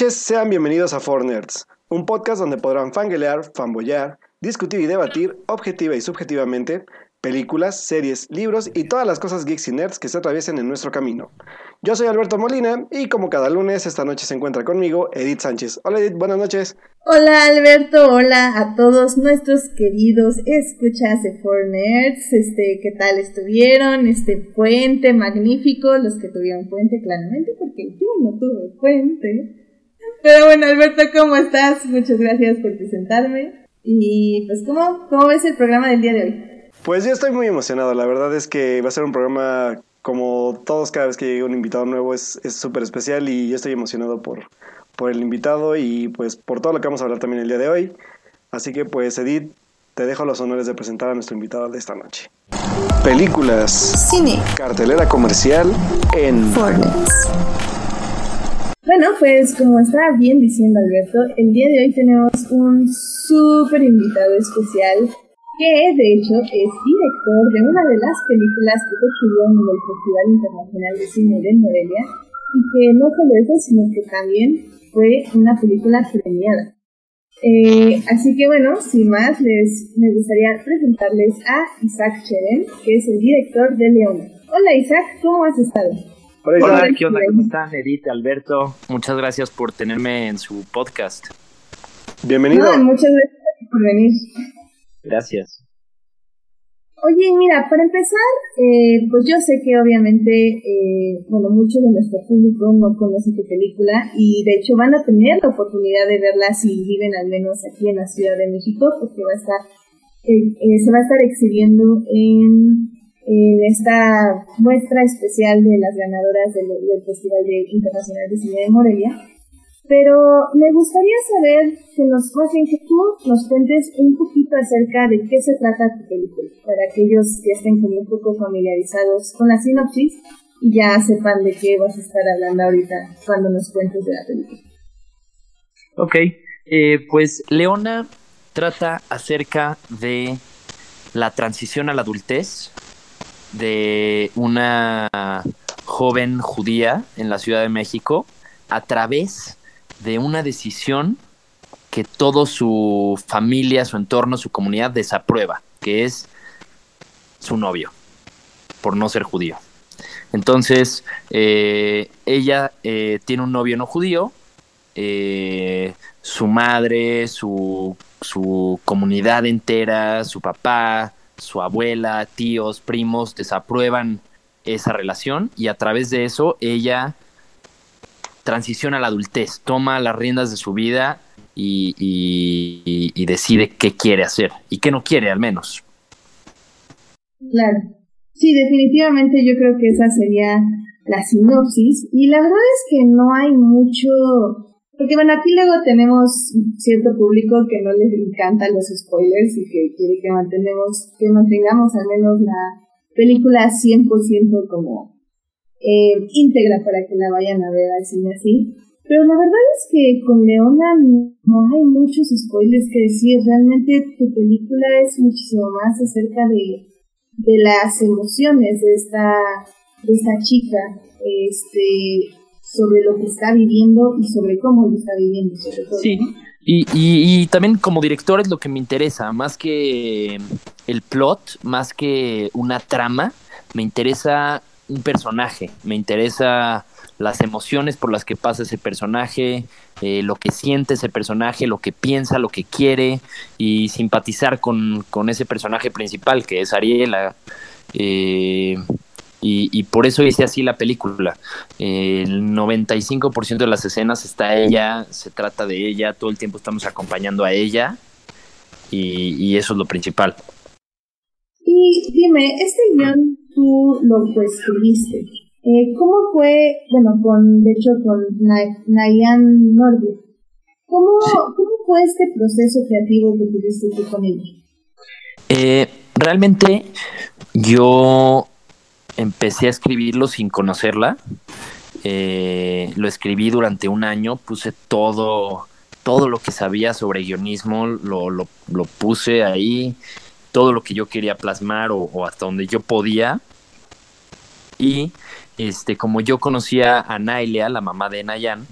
Noches, sean bienvenidos a Four Nerds, un podcast donde podrán fanguelear, fanboyar, discutir y debatir objetiva y subjetivamente películas, series, libros y todas las cosas geeks y nerds que se atraviesen en nuestro camino. Yo soy Alberto Molina y como cada lunes, esta noche se encuentra conmigo Edith Sánchez. Hola Edith, buenas noches. Hola Alberto, hola a todos nuestros queridos escuchas de Four Nerds. Este, ¿qué tal estuvieron? Este puente magnífico, los que tuvieron puente claramente, porque yo no tuve puente. Pero bueno, Alberto, ¿cómo estás? Muchas gracias por presentarme. Y pues, ¿cómo, cómo ves el programa del día de hoy? Pues yo estoy muy emocionado, la verdad es que va a ser un programa como todos cada vez que llega un invitado nuevo es súper especial y yo estoy emocionado por, por el invitado y pues por todo lo que vamos a hablar también el día de hoy. Así que pues Edith, te dejo los honores de presentar a nuestro invitado de esta noche. Películas. Cine. Cartelera comercial en Fortnite. Bueno, pues como estaba bien diciendo Alberto, el día de hoy tenemos un súper invitado especial que de hecho es director de una de las películas que exhibieron en el Festival Internacional de Cine de Morelia y que no solo eso, sino que también fue una película premiada. Eh, así que bueno, sin más, les me gustaría presentarles a Isaac Cheren, que es el director de Leona. Hola Isaac, ¿cómo has estado? Hola, ¿qué onda? ¿Cómo están, Edith, Alberto? Muchas gracias por tenerme en su podcast. Bienvenido. muchas gracias por venir. Gracias. Oye, mira, para empezar, eh, pues yo sé que obviamente, eh, bueno, mucho de nuestro público no conoce tu película y de hecho van a tener la oportunidad de verla si viven al menos aquí en la Ciudad de México, porque va a estar, eh, se va a estar exhibiendo en, esta muestra especial de las ganadoras del, del Festival Internacional de Cine de Morelia. Pero me gustaría saber que nos que tú nos cuentes un poquito acerca de qué se trata tu película, para aquellos que estén como un poco familiarizados con la sinopsis y ya sepan de qué vas a estar hablando ahorita cuando nos cuentes de la película. Ok, eh, pues Leona trata acerca de la transición a la adultez de una joven judía en la Ciudad de México a través de una decisión que todo su familia, su entorno, su comunidad desaprueba, que es su novio, por no ser judío. Entonces, eh, ella eh, tiene un novio no judío, eh, su madre, su, su comunidad entera, su papá, su abuela, tíos, primos, desaprueban esa relación y a través de eso ella transiciona a la adultez, toma las riendas de su vida y, decide qué quiere hacer y qué no quiere al menos. Claro. Sí, definitivamente yo creo que esa sería la sinopsis. Y la verdad es que no hay mucho... Porque bueno, aquí luego tenemos cierto público que no les encantan los spoilers y que quiere que mantenemos, que mantengamos al menos la película 100% como eh, íntegra para que la vayan a ver al cine así. Pero la verdad es que con Leona no hay muchos spoilers que decir. Realmente tu película es muchísimo más acerca de, de las emociones de esta, de esta chica, este, sobre lo que está viviendo y sobre cómo lo está viviendo, sobre todo. Sí. Y, y, y, también como director es lo que me interesa, más que el plot, más que una trama, me interesa un personaje, me interesa las emociones por las que pasa ese personaje, eh, lo que siente ese personaje, lo que piensa, lo que quiere y simpatizar con, ese personaje principal que es Ariela. Eh, y, por eso hice así la película. el 95% de las escenas está ella, se trata de ella, todo el tiempo estamos acompañando a ella y, y eso es lo principal. Y dime, este guion tú lo escribiste. Eh, ¿Cómo fue, bueno, con, de hecho, con Nayan Norby? ¿Cómo, ¿Cómo fue este proceso creativo que tuviste tú con ella? Eh, realmente yo empecé a escribirlo sin conocerla. Eh, lo escribí durante un año, puse todo, todo lo que sabía sobre guionismo, lo, lo, puse ahí todo lo que yo quería plasmar o, hasta donde yo podía. Y este, como yo conocía a Nailia, la mamá de Nayan,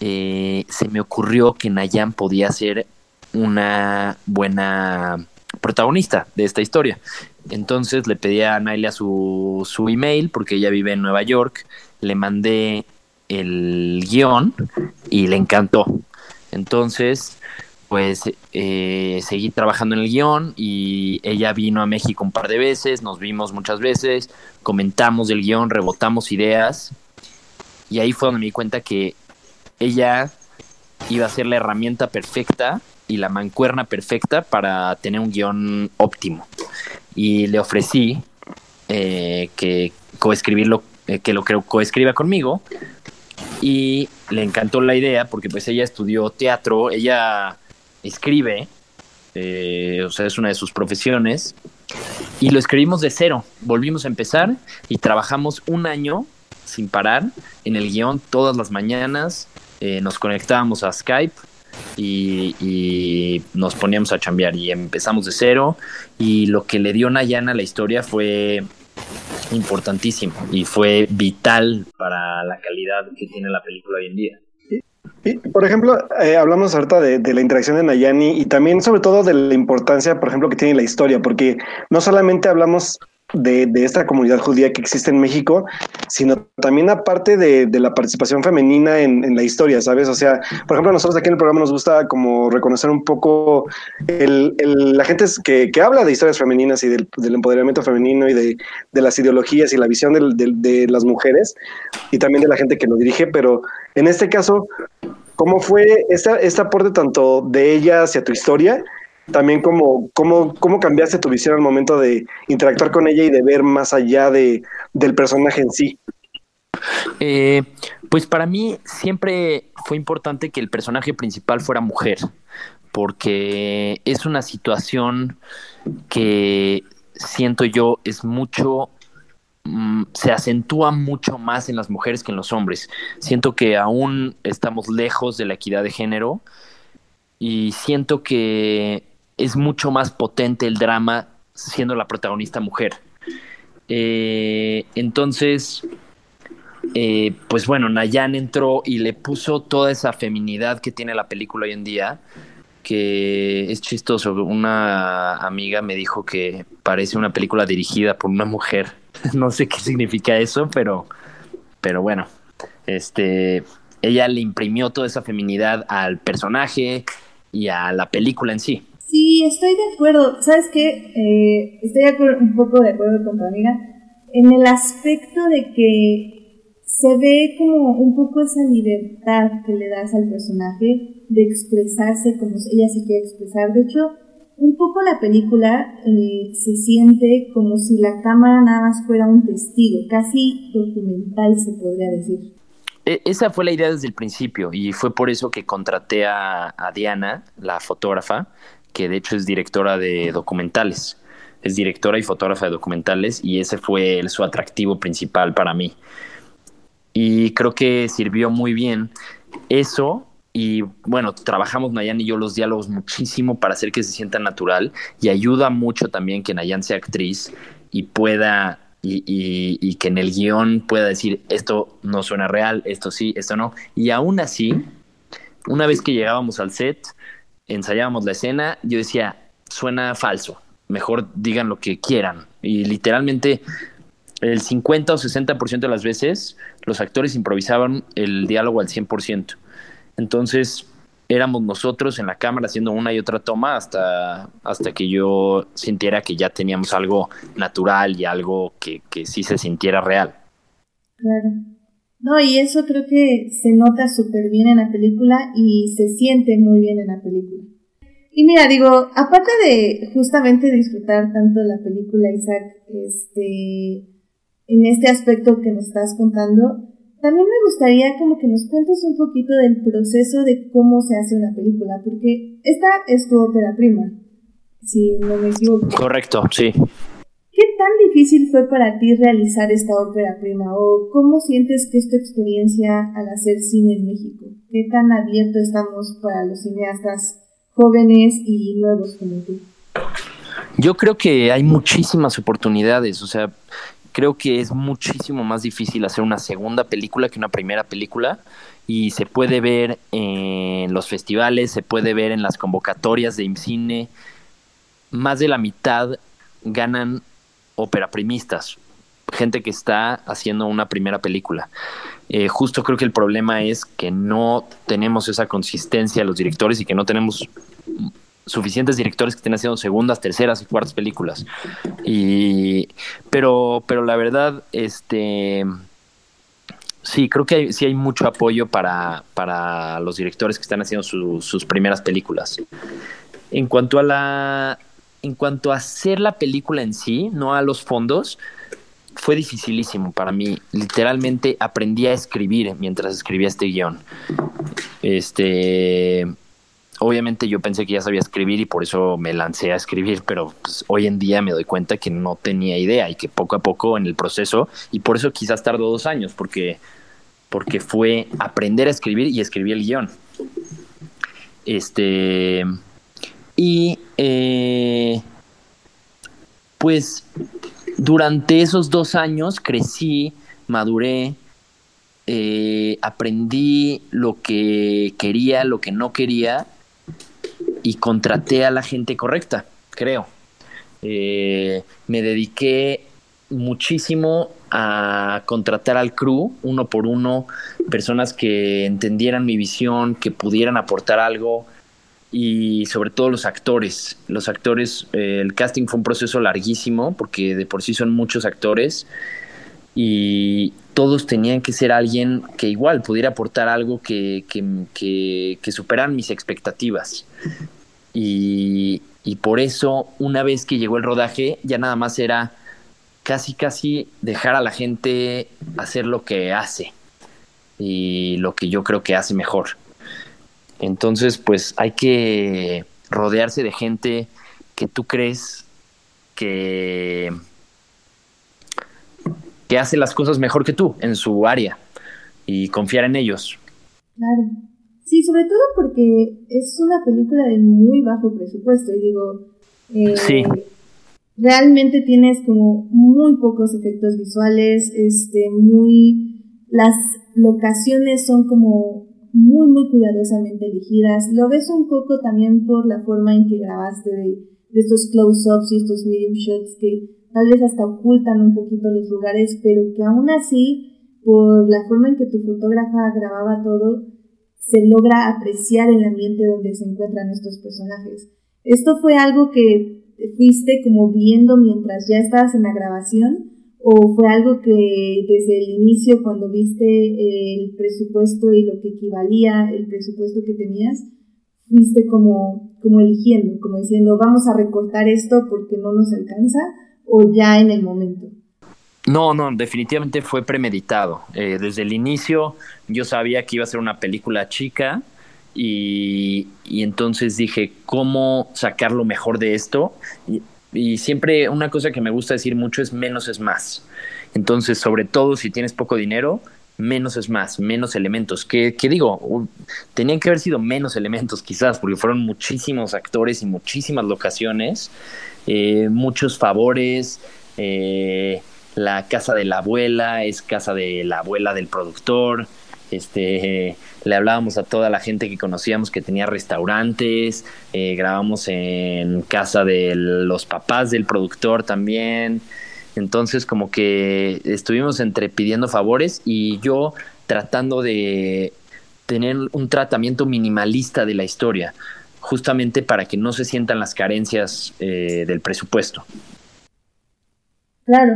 eh, se me ocurrió que Nayan podía ser una buena protagonista de esta historia. Entonces le pedí a Nailia su, su email porque ella vive en Nueva York, le mandé el guion y le encantó. Entonces, pues eh, seguí trabajando en el guion y ella vino a México un par de veces, nos vimos muchas veces, comentamos del guion, rebotamos ideas y ahí fue donde me di cuenta que ella iba a ser la herramienta perfecta y la mancuerna perfecta para tener un guion óptimo. Y le ofrecí eh, que coescribirlo, eh, que lo coescriba conmigo. Y le encantó la idea porque pues ella estudió teatro, ella escribe, eh, o sea, es una de sus profesiones. Y lo escribimos de cero. Volvimos a empezar y trabajamos un año sin parar en el guion todas las mañanas. nos conectábamos a Skype y, nos poníamos a chambear y empezamos de cero y lo que le dio Nayana a la historia fue importantísimo y fue vital para la calidad que tiene la película hoy en día. por ejemplo, eh, hablamos ahorita de, de, la interacción de Nayani y también sobre todo de la importancia, por ejemplo, que tiene la historia, porque no solamente hablamos de, esta comunidad judía que existe en México, sino también aparte de, de la participación femenina en, la historia, ¿sabes? O sea, por ejemplo, nosotros aquí en el programa nos gusta como reconocer un poco el, la gente que, que, habla de historias femeninas y del, empoderamiento femenino y de, las ideologías y la visión de las mujeres y también de la gente que lo dirige, pero en este caso, ¿cómo fue este aporte tanto de ella hacia tu historia? También cómo, cómo, cómo cambiaste tu visión al momento de interactuar con ella y de ver más allá de, del personaje en sí. Eh, pues para mí siempre fue importante que el personaje principal fuera mujer, porque es una situación que siento yo es mucho mm, se acentúa mucho más en las mujeres que en los hombres. Siento que aún estamos lejos de la equidad de género y siento que es mucho más potente el drama siendo la protagonista mujer. Eh, entonces, eh, pues bueno, Nayan entró y le puso toda esa feminidad que tiene la película hoy en día, que es chistoso. Una amiga me dijo que parece una película dirigida por una mujer. no sé qué significa eso, pero, pero bueno, este, ella le imprimió toda esa feminidad al personaje y a la película en sí. Sí, estoy de acuerdo. ¿Sabes qué? Eh, estoy un poco de acuerdo con tu amiga en el aspecto de que se ve como un poco esa libertad que le das al personaje de expresarse como ella se quiere expresar. De hecho, un poco la película eh, se siente como si la cámara nada más fuera un testigo, casi documental se podría decir. E, esa fue la idea desde el principio y fue por eso que contraté a Diana, la fotógrafa, que de hecho es directora de documentales. Es directora y fotógrafa de documentales y ese fue su atractivo principal para mí. Y creo que sirvió muy bien eso y bueno, trabajamos Nayan y yo los diálogos muchísimo para hacer que se sienta natural y ayuda mucho también que Nayan sea actriz y pueda y, y, que en el guion pueda decir esto no suena real, esto sí, esto no. Y aún así, una vez que llegábamos al set, ensayábamos la escena, yo decía, suena falso, mejor digan lo que quieran. Y literalmente el 50 o 60% de las veces los actores improvisaban el diálogo al 100%. Entonces éramos nosotros en la cámara haciendo una y otra toma hasta, hasta que yo sintiera que ya teníamos algo natural y algo que, que sí se sintiera real. Claro. No, y eso creo que se nota súper bien en la película y se siente muy bien en la película. Y mira, digo, aparte de justamente disfrutar tanto la película, Isaac, este, en este aspecto que nos estás contando, también me gustaría como que nos cuentes un poquito del proceso de cómo se hace una película, porque esta es tu ópera prima, si no me equivoco. Correcto, sí. ¿Qué tan difícil fue para ti realizar esta ópera prima o cómo sientes que es tu experiencia al hacer cine en México? ¿Qué tan abierto estamos para los cineastas jóvenes y nuevos como tú? Yo creo que hay muchísimas oportunidades, o sea, creo que es muchísimo más difícil hacer una segunda película que una primera película y se puede ver en los festivales, se puede ver en las convocatorias de IMCINE. Más de la mitad ganan ópera primistas, gente que está haciendo una primera película. Eh, justo creo que el problema es que no tenemos esa consistencia los directores y que no tenemos suficientes directores que estén haciendo segundas, terceras y cuartas películas. Y pero pero la verdad este sí, creo que sí hay mucho apoyo para, para los directores que están haciendo sus primeras películas. En cuanto a la en cuanto a hacer la película en sí, no a los fondos, fue dificilísimo para mí. Literalmente aprendí a escribir mientras escribía este guion. Este, obviamente yo pensé que ya sabía escribir y por eso me lancé a escribir, pero pues, hoy en día me doy cuenta que no tenía idea y que poco a poco en el proceso, y por eso quizás tardó dos años, porque, porque fue aprender a escribir y escribí el guion. Este, y eh, pues durante esos dos años crecí, maduré, eh, aprendí lo que quería, lo que no quería y contraté a la gente correcta, creo. Eh, me dediqué muchísimo a contratar al crew, uno por uno, personas que entendieran mi visión, que pudieran aportar algo y sobre todo los actores. Los actores, eh, el casting fue un proceso larguísimo porque de por sí son muchos actores y todos tenían que ser alguien que igual pudiera aportar algo que, que, que, superan mis expectativas. Y, y por eso, una vez que llegó el rodaje, ya nada más era casi, casi dejar a la gente hacer lo que hace y lo que yo creo que hace mejor. Entonces, pues hay que rodearse de gente que tú crees que, que hace las cosas mejor que tú en su área y confiar en ellos. Claro. Sí, sobre todo porque es una película de muy bajo presupuesto y digo, eh, sí. realmente tienes como muy pocos efectos visuales, este, muy, las locaciones son como muy, muy cuidadosamente elegidas. Lo ves un poco también por la forma en que grabaste de, estos close-ups y estos medium shots que tal vez hasta ocultan un poquito los lugares, pero que aún así, por la forma en que tu fotógrafa grababa todo, se logra apreciar el ambiente donde se encuentran estos personajes. Esto fue algo que fuiste como viendo mientras ya estabas en la grabación ¿O fue algo que desde el inicio, cuando viste el presupuesto y lo que equivalía el presupuesto que tenías, fuiste como, como eligiendo, como diciendo, vamos a recortar esto porque no nos alcanza, o ya en el momento? No, no, definitivamente fue premeditado. Eh, desde el inicio yo sabía que iba a ser una película chica y, y entonces dije, ¿cómo sacar lo mejor de esto? Y, y siempre una cosa que me gusta decir mucho es menos es más. Entonces, sobre todo si tienes poco dinero, menos es más, menos elementos. Que, digo, tenían que haber sido menos elementos quizás, porque fueron muchísimos actores y muchísimas locaciones, eh, muchos favores. Eh, la casa de la abuela es casa de la abuela del productor. Este, le hablábamos a toda la gente que conocíamos que tenía restaurantes, eh, grabamos en casa de los papás del productor también. Entonces como que estuvimos entre pidiendo favores y yo tratando de tener un tratamiento minimalista de la historia, justamente para que no se sientan las carencias eh, del presupuesto. Claro.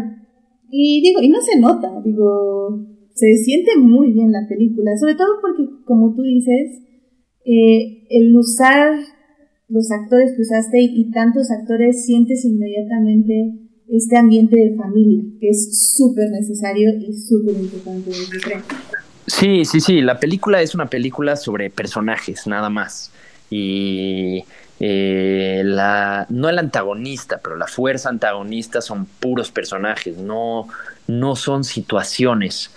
Y digo, y no se nota, digo, se siente muy bien la película, sobre todo porque, como tú dices, eh, el usar los actores que usaste y, tantos actores, sientes inmediatamente este ambiente de familia, que es súper necesario y súper importante. Sí, sí, sí, la película es una película sobre personajes, nada más. Y eh, la, no el antagonista, pero la fuerza antagonista son puros personajes, no, no son situaciones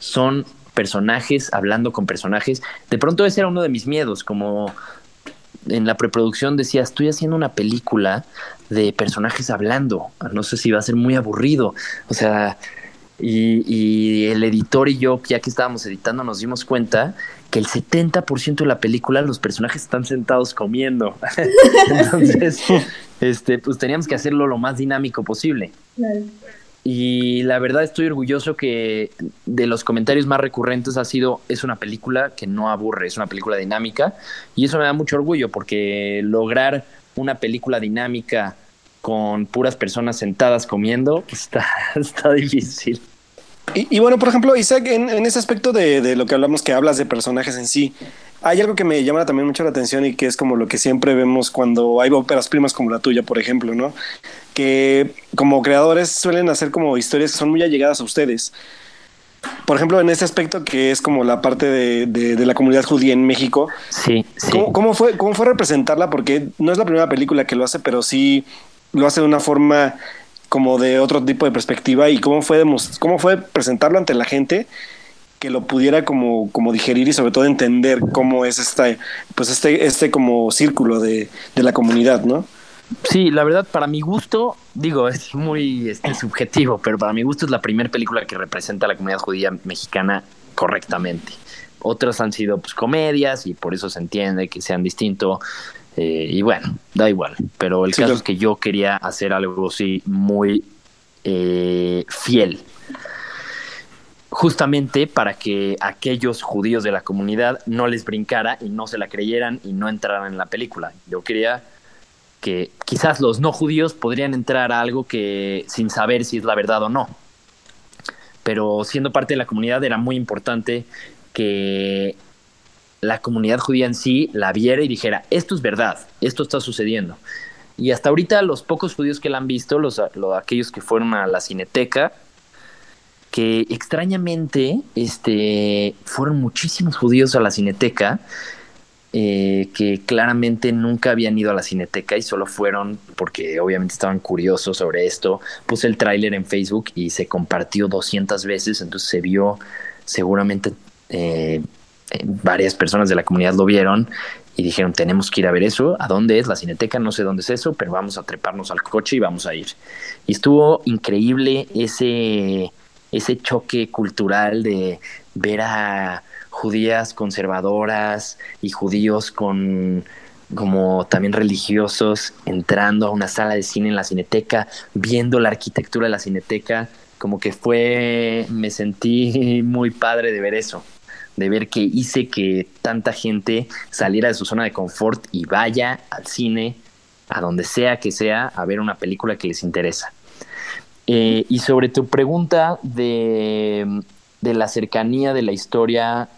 son personajes hablando con personajes. De pronto ese era uno de mis miedos, como en la preproducción decía, estoy haciendo una película de personajes hablando, no sé si va a ser muy aburrido, o sea, y, el editor y yo, ya que estábamos editando, nos dimos cuenta que el 70% de la película los personajes están sentados comiendo. Entonces, este, pues teníamos que hacerlo lo más dinámico posible. Y la verdad estoy orgulloso que de los comentarios más recurrentes ha sido, es una película que no aburre, es una película dinámica. Y eso me da mucho orgullo porque lograr una película dinámica con puras personas sentadas comiendo está, está difícil. Y, bueno, por ejemplo, Isaac, en, ese aspecto de, de, lo que hablamos, que hablas de personajes en sí, hay algo que me llama también mucho la atención y que es como lo que siempre vemos cuando hay óperas primas como la tuya, por ejemplo, ¿no? Que como creadores suelen hacer como historias que son muy allegadas a ustedes. Por ejemplo, en ese aspecto que es como la parte de, de, la comunidad judía en México. Sí, sí. ¿Cómo, fue, ¿Cómo fue representarla? Porque no es la primera película que lo hace, pero sí lo hace de una forma como de otro tipo de perspectiva y cómo fue, cómo fue presentarlo ante la gente que lo pudiera como, como digerir y sobre todo entender cómo es esta, pues este, este como círculo de, de la comunidad, ¿no? Sí, la verdad, para mi gusto, digo, es muy este, subjetivo, pero para mi gusto es la primera película que representa a la comunidad judía mexicana correctamente. Otras han sido pues comedias y por eso se entiende que sean distintos eh, y bueno, da igual. Pero el caso es que yo quería hacer algo así muy eh, fiel. Justamente para que aquellos judíos de la comunidad no les brincara y no se la creyeran y no entraran en la película. Yo quería que quizás los no judíos podrían entrar a algo que sin saber si es la verdad o no. Pero siendo parte de la comunidad era muy importante que la comunidad judía en sí la viera y dijera, esto es verdad, esto está sucediendo. Y hasta ahorita los pocos judíos que la han visto, los, aquellos que fueron a la cineteca, que extrañamente este, fueron muchísimos judíos a la cineteca, eh, que claramente nunca habían ido a la cineteca y solo fueron porque obviamente estaban curiosos sobre esto. Puse el tráiler en Facebook y se compartió 200 veces, entonces se vio seguramente eh, varias personas de la comunidad lo vieron y dijeron, tenemos que ir a ver eso. ¿A dónde es la cineteca? No sé dónde es eso, pero vamos a treparnos al coche y vamos a ir. Y estuvo increíble ese, ese choque cultural de ver a judías conservadoras y judíos con como también religiosos entrando a una sala de cine en la cineteca, viendo la arquitectura de la cineteca, como que fue, me sentí muy padre de ver eso de ver que hice que tanta gente saliera de su zona de confort y vaya al cine, a donde sea que sea, a ver una película que les interesa. Eh, y sobre tu pregunta de, de la cercanía de la historia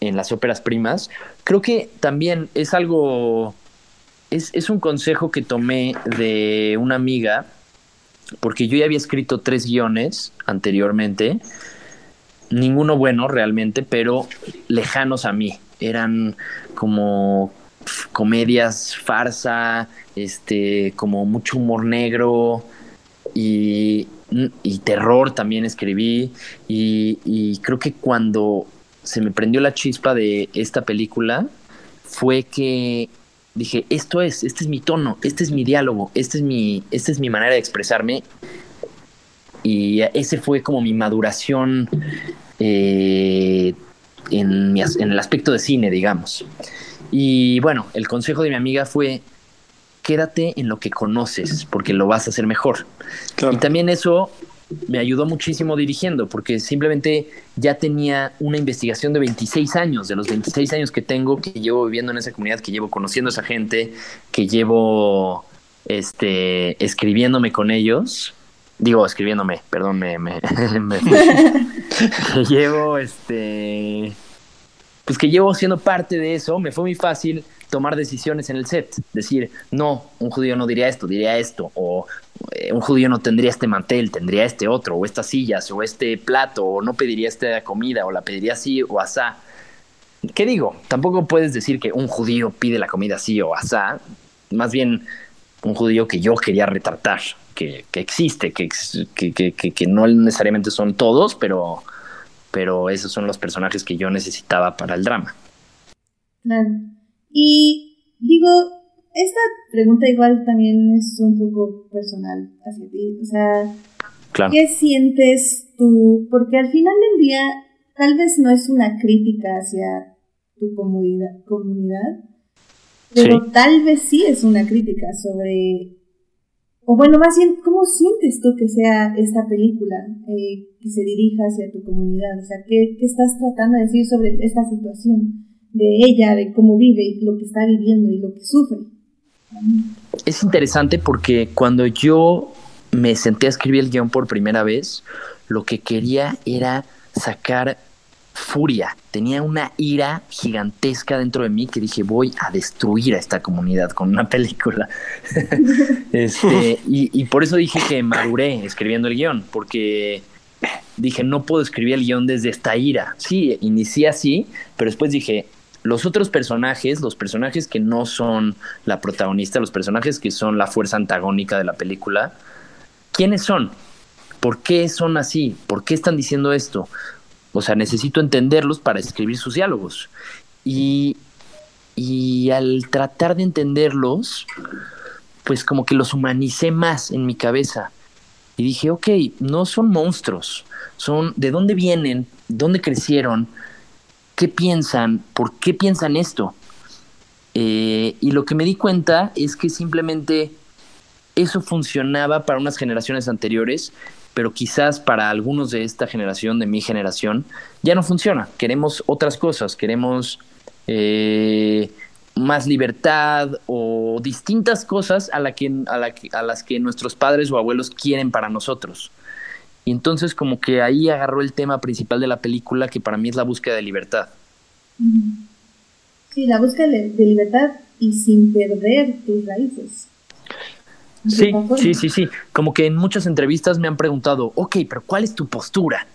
en las óperas primas, creo que también es algo, es, es, un consejo que tomé de una amiga, porque yo ya había escrito tres guiones anteriormente ninguno bueno realmente, pero lejanos a mí. Eran como comedias farsa, este, como mucho humor negro y, terror también escribí. Y, y, creo que cuando se me prendió la chispa de esta película fue que dije, esto es, este es mi tono, este es mi diálogo, este es mi, esta es mi manera de expresarme y ese fue como mi maduración eh, en, el aspecto de cine, digamos. Y bueno, el consejo de mi amiga fue, quédate en lo que conoces, porque lo vas a hacer mejor. Y también eso me ayudó muchísimo dirigiendo, porque simplemente ya tenía una investigación de 26 años, de los 26 años que tengo, que llevo viviendo en esa comunidad, que llevo conociendo a esa gente, que llevo este, escribiéndome con ellos digo, escribiéndome, perdón, me, me, que llevo, este, pues que llevo siendo parte de eso, me fue muy fácil tomar decisiones en el set, decir, no, un judío no diría esto, diría esto, o eh, un judío no tendría este mantel, tendría este otro, o estas sillas, o este plato, o no pediría esta comida, o la pediría así o asá. ¿Qué digo? Tampoco puedes decir que un judío pide la comida así o asá, más bien un judío que yo quería retratar que, existe, que, que, no necesariamente son todos, pero, pero esos son los personajes que yo necesitaba para el drama. Y digo, esta pregunta igual también es un poco personal hacia ti. O sea, ¿qué sientes tú? Porque al final del día, tal vez no es una crítica hacia tu comunidad, comunidad pero tal vez sí es una crítica sobre o bueno, más bien, ¿cómo sientes tú que sea esta película eh, que se dirija hacia tu comunidad? O sea, ¿qué, ¿qué, estás tratando de decir sobre esta situación de ella, de cómo vive y lo que está viviendo y lo que sufre? Es interesante porque cuando yo me senté a escribir el guion por primera vez, lo que quería era sacar furia, tenía una ira gigantesca dentro de mí que dije voy a destruir a esta comunidad con una película. este, y, por eso dije que maduré escribiendo el guion, porque dije no puedo escribir el guion desde esta ira. Sí, inicié así, pero después dije los otros personajes, los personajes que no son la protagonista, los personajes que son la fuerza antagónica de la película, ¿quiénes son? ¿Por qué son así? ¿Por qué están diciendo esto? O sea, necesito entenderlos para escribir sus diálogos. Y, y al tratar de entenderlos, pues como que los humanicé más en mi cabeza. Y dije, ok, no son monstruos, son de dónde vienen, dónde crecieron, qué piensan, por qué piensan esto. Eh, y lo que me di cuenta es que simplemente eso funcionaba para unas generaciones anteriores pero quizás para algunos de esta generación, de mi generación, ya no funciona. Queremos otras cosas, queremos eh, más libertad o distintas cosas a, la que, a, a las que nuestros padres o abuelos quieren para nosotros. Y entonces como que ahí agarró el tema principal de la película, que para mí es la búsqueda de libertad. Sí, la búsqueda de libertad y sin perder tus raíces. Sí, sí, sí, sí. Como que en muchas entrevistas me han preguntado, ok, pero ¿cuál es tu postura?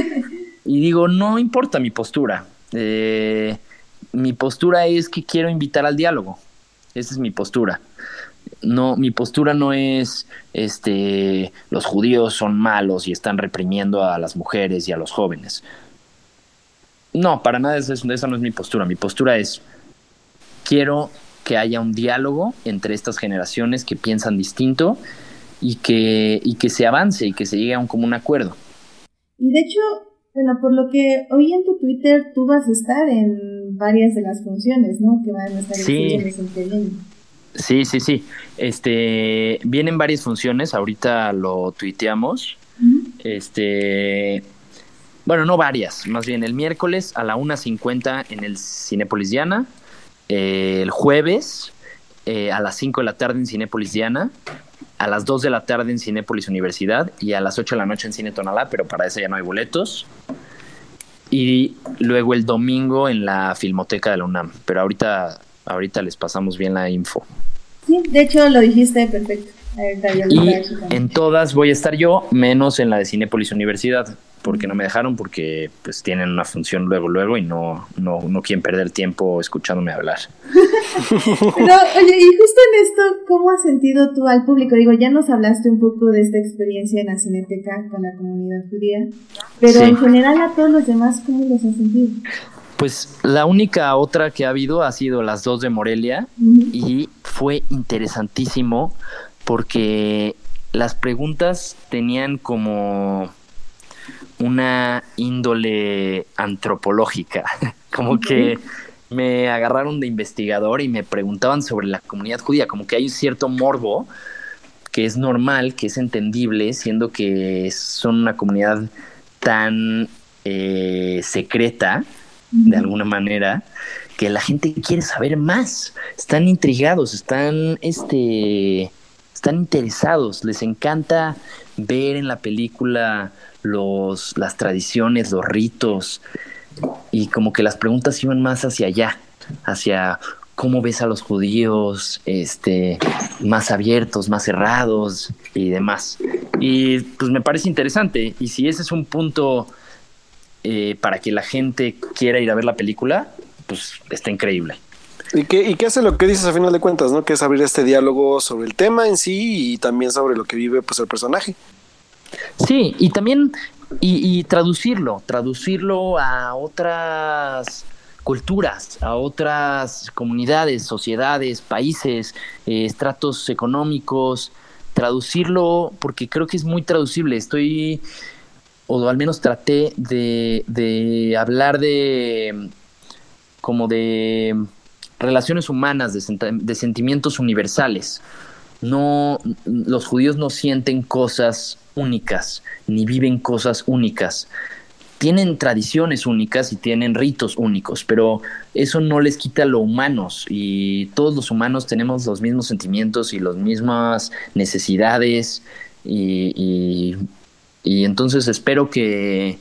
y digo, no importa mi postura. Eh, mi postura es que quiero invitar al diálogo. Esa es mi postura. No, mi postura no es, este, los judíos son malos y están reprimiendo a las mujeres y a los jóvenes. No, para nada esa no es mi postura. Mi postura es, quiero que haya un diálogo entre estas generaciones que piensan distinto y que, y que se avance y que se llegue a un común acuerdo. Y de hecho, bueno, por lo que oí en tu Twitter, tú vas a estar en varias de las funciones, ¿no? Que van a estar sí. Sí, sí, sí. Este, vienen varias funciones, ahorita lo tuiteamos. Este, bueno, no varias, más bien el miércoles a la 1.50 en el Cinepolis Diana eh, el jueves eh, a las 5 de la tarde en Cinépolis Diana, a las 2 de la tarde en Cinépolis Universidad y a las 8 de la noche en Cine Tonalá, pero para eso ya no hay boletos. Y luego el domingo en la Filmoteca de la UNAM, pero ahorita, ahorita les pasamos bien la info. Sí, de hecho lo dijiste perfecto. Y en todas voy a estar yo, menos en la de Cinépolis Universidad porque no me dejaron porque pues tienen una función luego luego y no no, no quieren perder tiempo escuchándome hablar. Pero oye, y justo en esto, ¿cómo has sentido tú al público? Digo, ya nos hablaste un poco de esta experiencia en la Cineteca con la comunidad judía, pero en general a todos los demás, ¿cómo los has sentido? Pues la única otra que ha habido ha sido las dos de Morelia y fue interesantísimo porque las preguntas tenían como una índole antropológica, como que me agarraron de investigador y me preguntaban sobre la comunidad judía, como que hay un cierto morbo que es normal, que es entendible, siendo que son una comunidad tan eh, secreta, de alguna manera, que la gente quiere saber más, están intrigados, están, este, están interesados, les encanta ver en la película los, las tradiciones, los ritos, y como que las preguntas iban más hacia allá, hacia cómo ves a los judíos este, más abiertos, más cerrados y demás. Y pues me parece interesante, y si ese es un punto eh, para que la gente quiera ir a ver la película, pues está increíble. ¿Y qué, ¿Y qué hace lo que dices a final de cuentas, no? Que es abrir este diálogo sobre el tema en sí y también sobre lo que vive pues el personaje. Sí, y también y, traducirlo, traducirlo a otras culturas, a otras comunidades, sociedades, países, eh, estratos económicos, traducirlo, porque creo que es muy traducible. Estoy, o al menos traté de, de hablar de como de relaciones humanas, de, sentimientos universales. No, los judíos no sienten cosas únicas, ni viven cosas únicas. Tienen tradiciones únicas y tienen ritos únicos, pero eso no les quita lo humanos y todos los humanos tenemos los mismos sentimientos y las mismas necesidades y, entonces espero que,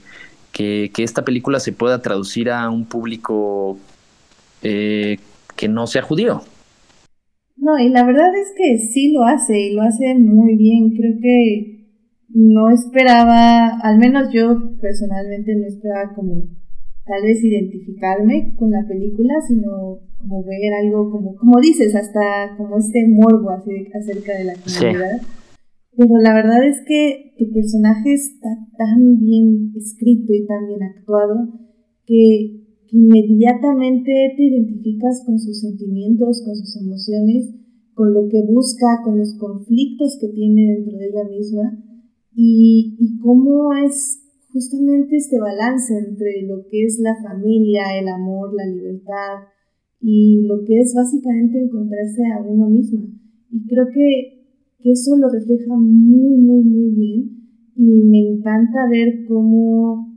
que, esta película se pueda traducir a un público eh, que no sea judío. No, y la verdad es que sí lo hace y lo hace muy bien. Creo que no esperaba, al menos yo personalmente no esperaba como tal vez identificarme con la película, sino como ver algo como, como dices, hasta como este morbo acerca de la comunidad. Pero la verdad es que tu personaje está tan bien escrito y tan bien actuado que inmediatamente te identificas con sus sentimientos, con sus emociones, con lo que busca, con los conflictos que tiene dentro de ella misma y, cómo es justamente este balance entre lo que es la familia, el amor, la libertad y lo que es básicamente encontrarse a uno mismo. Y creo que, que eso lo refleja muy, muy, muy bien y me encanta ver cómo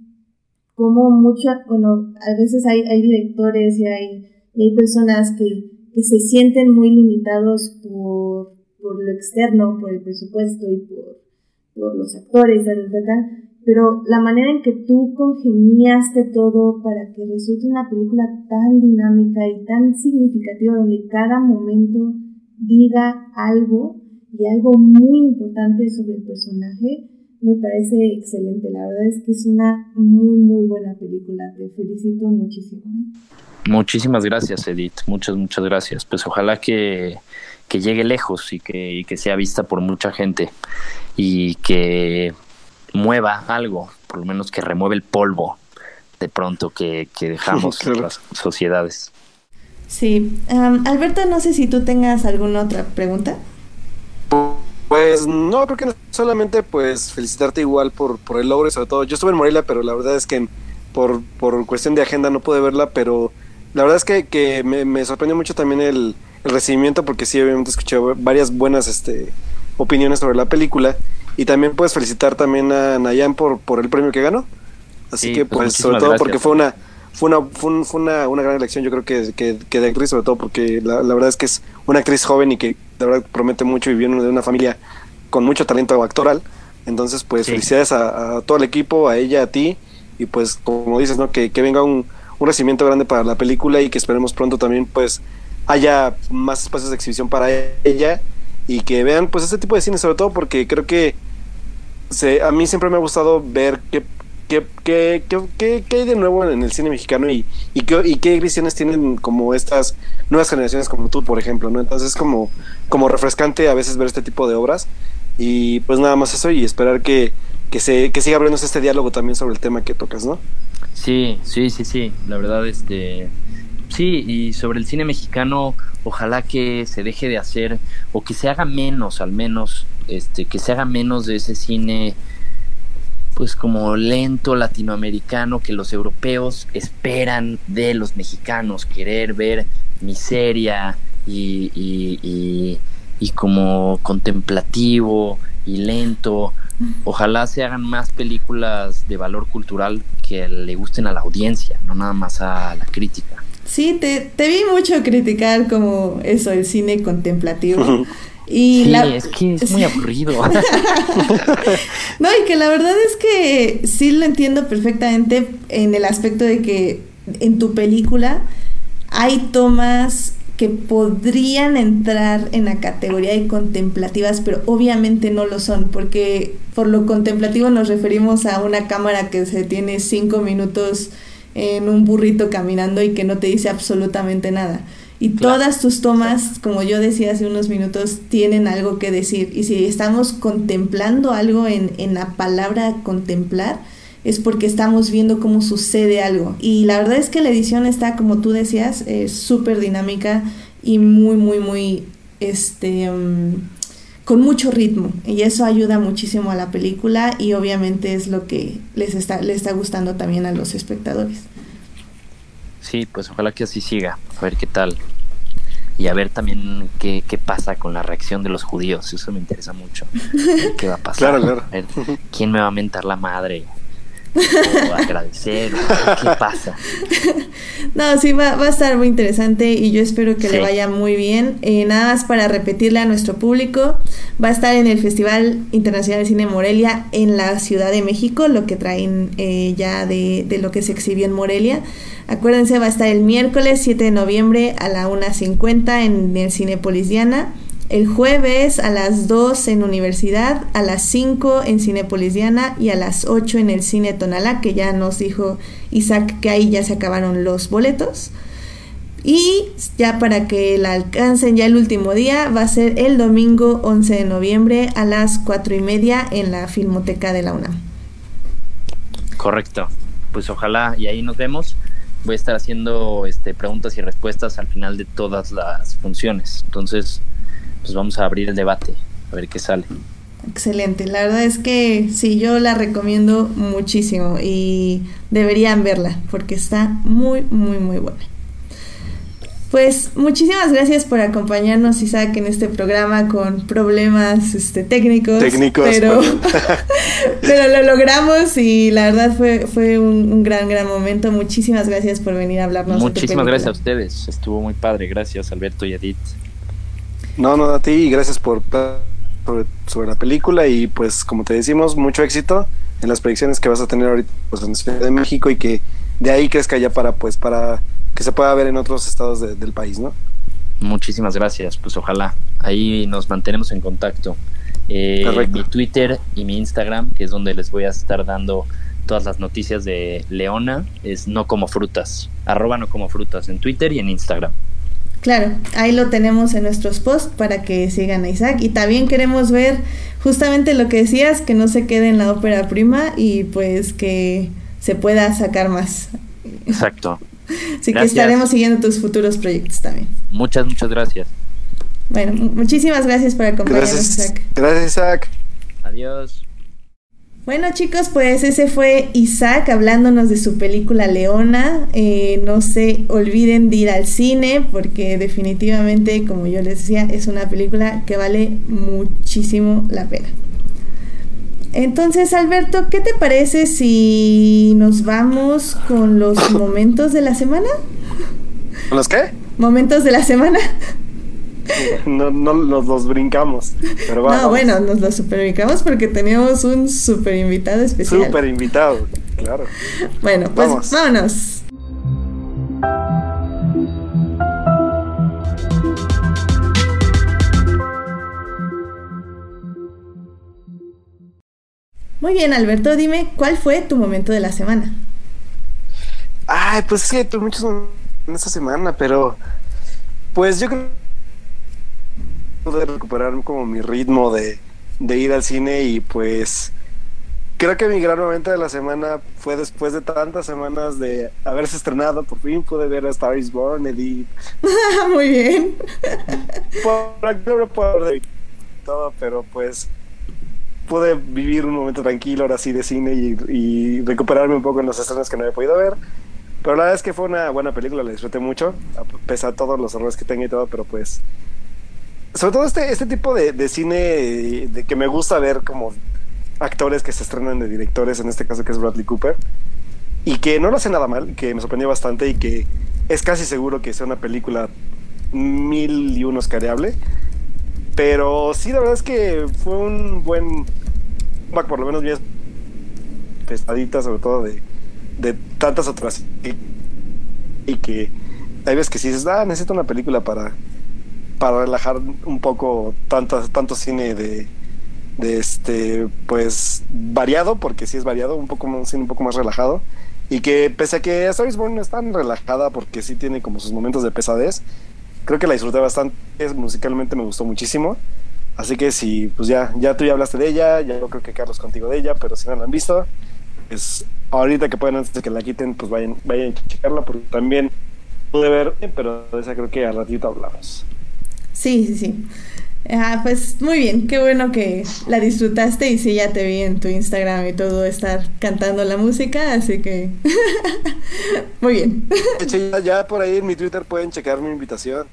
como mucho, bueno, a veces hay, hay directores y hay, hay personas que, que, se sienten muy limitados por, por, lo externo, por el presupuesto y por, por los actores, tal, tal, pero la manera en que tú congeniaste todo para que resulte una película tan dinámica y tan significativa donde cada momento diga algo y algo muy importante sobre el personaje, me parece excelente. La verdad es que es una muy, muy buena película. Te felicito muchísimo. ¿eh? Muchísimas gracias, Edith. Muchas, muchas gracias. Pues ojalá que, que llegue lejos y que, y que sea vista por mucha gente y que mueva algo, por lo menos que remueve el polvo de pronto que, que dejamos en las sociedades. Sí. Alberto, no sé si tú tengas alguna otra pregunta. Pues no, creo que solamente pues felicitarte igual por, por el logro y sobre todo, yo estuve en Morelia, pero la verdad es que por, por cuestión de agenda no pude verla, pero la verdad es que, que me, sorprendió mucho también el, recibimiento porque sí, obviamente escuché varias buenas este, opiniones sobre la película y también puedes felicitar también a Nayan por, por el premio que ganó. Así que pues, pues sobre todo porque fue una fue una, fue, una, una, gran elección, yo creo que, que, que, de actriz, sobre todo porque la, la, verdad es que es una actriz joven y que de verdad promete mucho y viene de una familia con mucho talento actoral. Entonces, pues felicidades a, todo el equipo, a ella, a ti, y pues como dices, ¿no? Que, que venga un, un recibimiento grande para la película y que esperemos pronto también pues haya más espacios de exhibición para ella y que vean pues este tipo de cine sobre todo porque creo que se, a mí siempre me ha gustado ver qué ¿Qué, qué, qué, qué, hay de nuevo en el cine mexicano y, y, qué, y qué visiones tienen como estas nuevas generaciones como tú, por ejemplo, ¿no? Entonces es como, como refrescante a veces ver este tipo de obras y pues nada más eso y esperar que, que, se, que siga abriéndose este diálogo también sobre el tema que tocas, ¿no? Sí, sí, sí, sí, la verdad, este... Sí, y sobre el cine mexicano, ojalá que se deje de hacer, o que se haga menos, al menos, este, que se haga menos de ese cine pues como lento latinoamericano que los europeos esperan de los mexicanos, querer ver miseria y, y, y, como contemplativo y lento. Ojalá se hagan más películas de valor cultural que le gusten a la audiencia, no nada más a la crítica. Sí, te, te vi mucho criticar como eso, el cine contemplativo. Y sí, es que es muy aburrido. no, y que la verdad es que sí lo entiendo perfectamente en el aspecto de que en tu película hay tomas que podrían entrar en la categoría de contemplativas, pero obviamente no lo son, porque por lo contemplativo nos referimos a una cámara que se tiene cinco minutos en un burrito caminando y que no te dice absolutamente nada. Y todas tus tomas, como yo decía hace unos minutos, tienen algo que decir. Y si estamos contemplando algo en, en la palabra contemplar, es porque estamos viendo cómo sucede algo. Y la verdad es que la edición está, como tú decías, súper dinámica y muy, muy, muy, este, mm, con mucho ritmo. Y eso ayuda muchísimo a la película y obviamente es lo que les está, les está gustando también a los espectadores. Sí, pues ojalá que así siga, a ver qué tal. Y a ver también qué, qué pasa con la reacción de los judíos, eso me interesa mucho. ¿Qué va a pasar? Claro, claro. ¿Quién me va a mentar la madre? O agradecer, ¿qué pasa? No, sí, va, va, a estar muy interesante y yo espero que le vaya muy bien. Eh, nada más para repetirle a nuestro público, va a estar en el Festival Internacional de Cine Morelia en la Ciudad de México, lo que traen eh, ya de, de, lo que se exhibió en Morelia. Acuérdense, va a estar el miércoles 7 de noviembre a la 1.50 en el Cinepolis Diana el jueves a las 2 en Universidad, a las 5 en Cinepolis Diana y a las 8 en el Cine Tonalá, que ya nos dijo Isaac que ahí ya se acabaron los boletos. Y ya para que la alcancen ya el último día, va a ser el domingo 11 de noviembre a las 4 y media en la Filmoteca de la UNAM. Correcto. Pues ojalá y ahí nos vemos. Voy a estar haciendo este, preguntas y respuestas al final de todas las funciones. Entonces, pues vamos a abrir el debate, a ver qué sale. Excelente, la verdad es que sí, yo la recomiendo muchísimo y deberían verla porque está muy, muy, muy buena. Pues muchísimas gracias por acompañarnos, Isaac, en este programa con problemas este, técnicos. Técnicos. Pero, pero lo logramos y la verdad fue, fue un, gran, gran momento. Muchísimas gracias por venir a hablarnos. Muchísimas gracias a ustedes. Estuvo muy padre. Gracias, Alberto y Edith. No, no, a ti y gracias por sobre, la película y pues como te decimos, mucho éxito en las predicciones que vas a tener ahorita pues, en Ciudad de México y que de ahí crezca ya para pues para que se pueda ver en otros estados del país, ¿no? Muchísimas gracias, pues ojalá ahí nos mantenemos en contacto. Eh, mi Twitter y mi Instagram, que es donde les voy a estar dando todas las noticias de Leona, es no como frutas, arroba no como frutas en Twitter y en Instagram. Claro, ahí lo tenemos en nuestros posts para que sigan a Isaac. Y también queremos ver justamente lo que decías, que no se quede en la ópera prima y pues que se pueda sacar más. Exacto. Así que estaremos siguiendo tus futuros proyectos también. Muchas, muchas gracias. Bueno, muchísimas gracias por acompañarnos, Isaac. Gracias, Isaac. Adiós. Bueno chicos, pues ese fue Isaac hablándonos de su película Leona. Eh, no se olviden de ir al cine porque definitivamente, como yo les decía, es una película que vale muchísimo la pena. Entonces, Alberto, ¿qué te parece si nos vamos con los momentos de la semana? ¿Con los qué? Momentos de la semana. No, no nos los brincamos. Pero No, bueno, nos los super brincamos porque teníamos un super invitado especial. Super invitado, claro. Bueno, pues vámonos. Muy bien, Alberto, dime, ¿cuál fue tu momento de la semana? Ay, pues sí, tuve muchos en esta semana, pero pues yo creo de recuperar como mi ritmo de, ir al cine y pues creo que mi gran momento de la semana fue después de tantas semanas de haberse estrenado, por fin pude ver a Star is Born, Edith. Muy bien. Por, puedo todo, pero pues pude vivir un momento tranquilo ahora sí de cine y, y, recuperarme un poco en los estrenos que no había podido ver. Pero la verdad es que fue una buena película, la disfruté mucho, a pesar de todos los errores que tengo y todo, pero pues sobre todo este, este tipo de, cine de que me gusta ver como actores que se estrenan de directores, en este caso que es Bradley Cooper, y que no lo hace nada mal, que me sorprendió bastante y que es casi seguro que sea una película mil y uno oscareable. Pero sí, la verdad es que fue un buen por lo menos bien pesadita, sobre todo de, de tantas otras. Y, que hay veces que si dices, ah, necesito una película para, para relajar un poco tanto, tanto cine de, de este pues variado porque sí es variado un poco un cine un poco más relajado y que pese a que Star is Born es tan relajada porque sí tiene como sus momentos de pesadez creo que la disfruté bastante musicalmente me gustó muchísimo así que si pues ya ya tú ya hablaste de ella ya yo creo que Carlos contigo de ella pero si no la han visto pues ahorita que pueden antes de que la quiten, pues vayan, vayan a checarla porque también pude ver, pero de esa creo que a ratito hablamos. Sí, sí, sí. Ah, pues muy bien, qué bueno que la disfrutaste y sí, ya te vi en tu Instagram y todo estar cantando la música, así que muy bien. ya, ya, por ahí en mi Twitter pueden checar mi invitación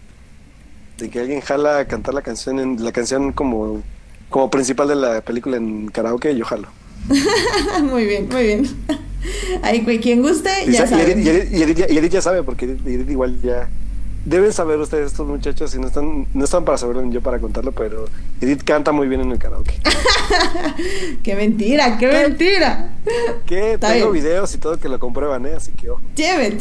de que alguien jala a cantar la canción, en, la canción como, como principal de la película en karaoke, yo jalo. muy bien, muy bien. Ahí quien guste, ya sabe. Y Edith, ya sabe, porque Edith igual ya deben saber ustedes estos muchachos y no están no están para saberlo ni yo para contarlo, pero Edith canta muy bien en el karaoke. qué mentira, qué mentira. Que tengo videos y todo que lo comprueban, ¿eh? Así que ojo. en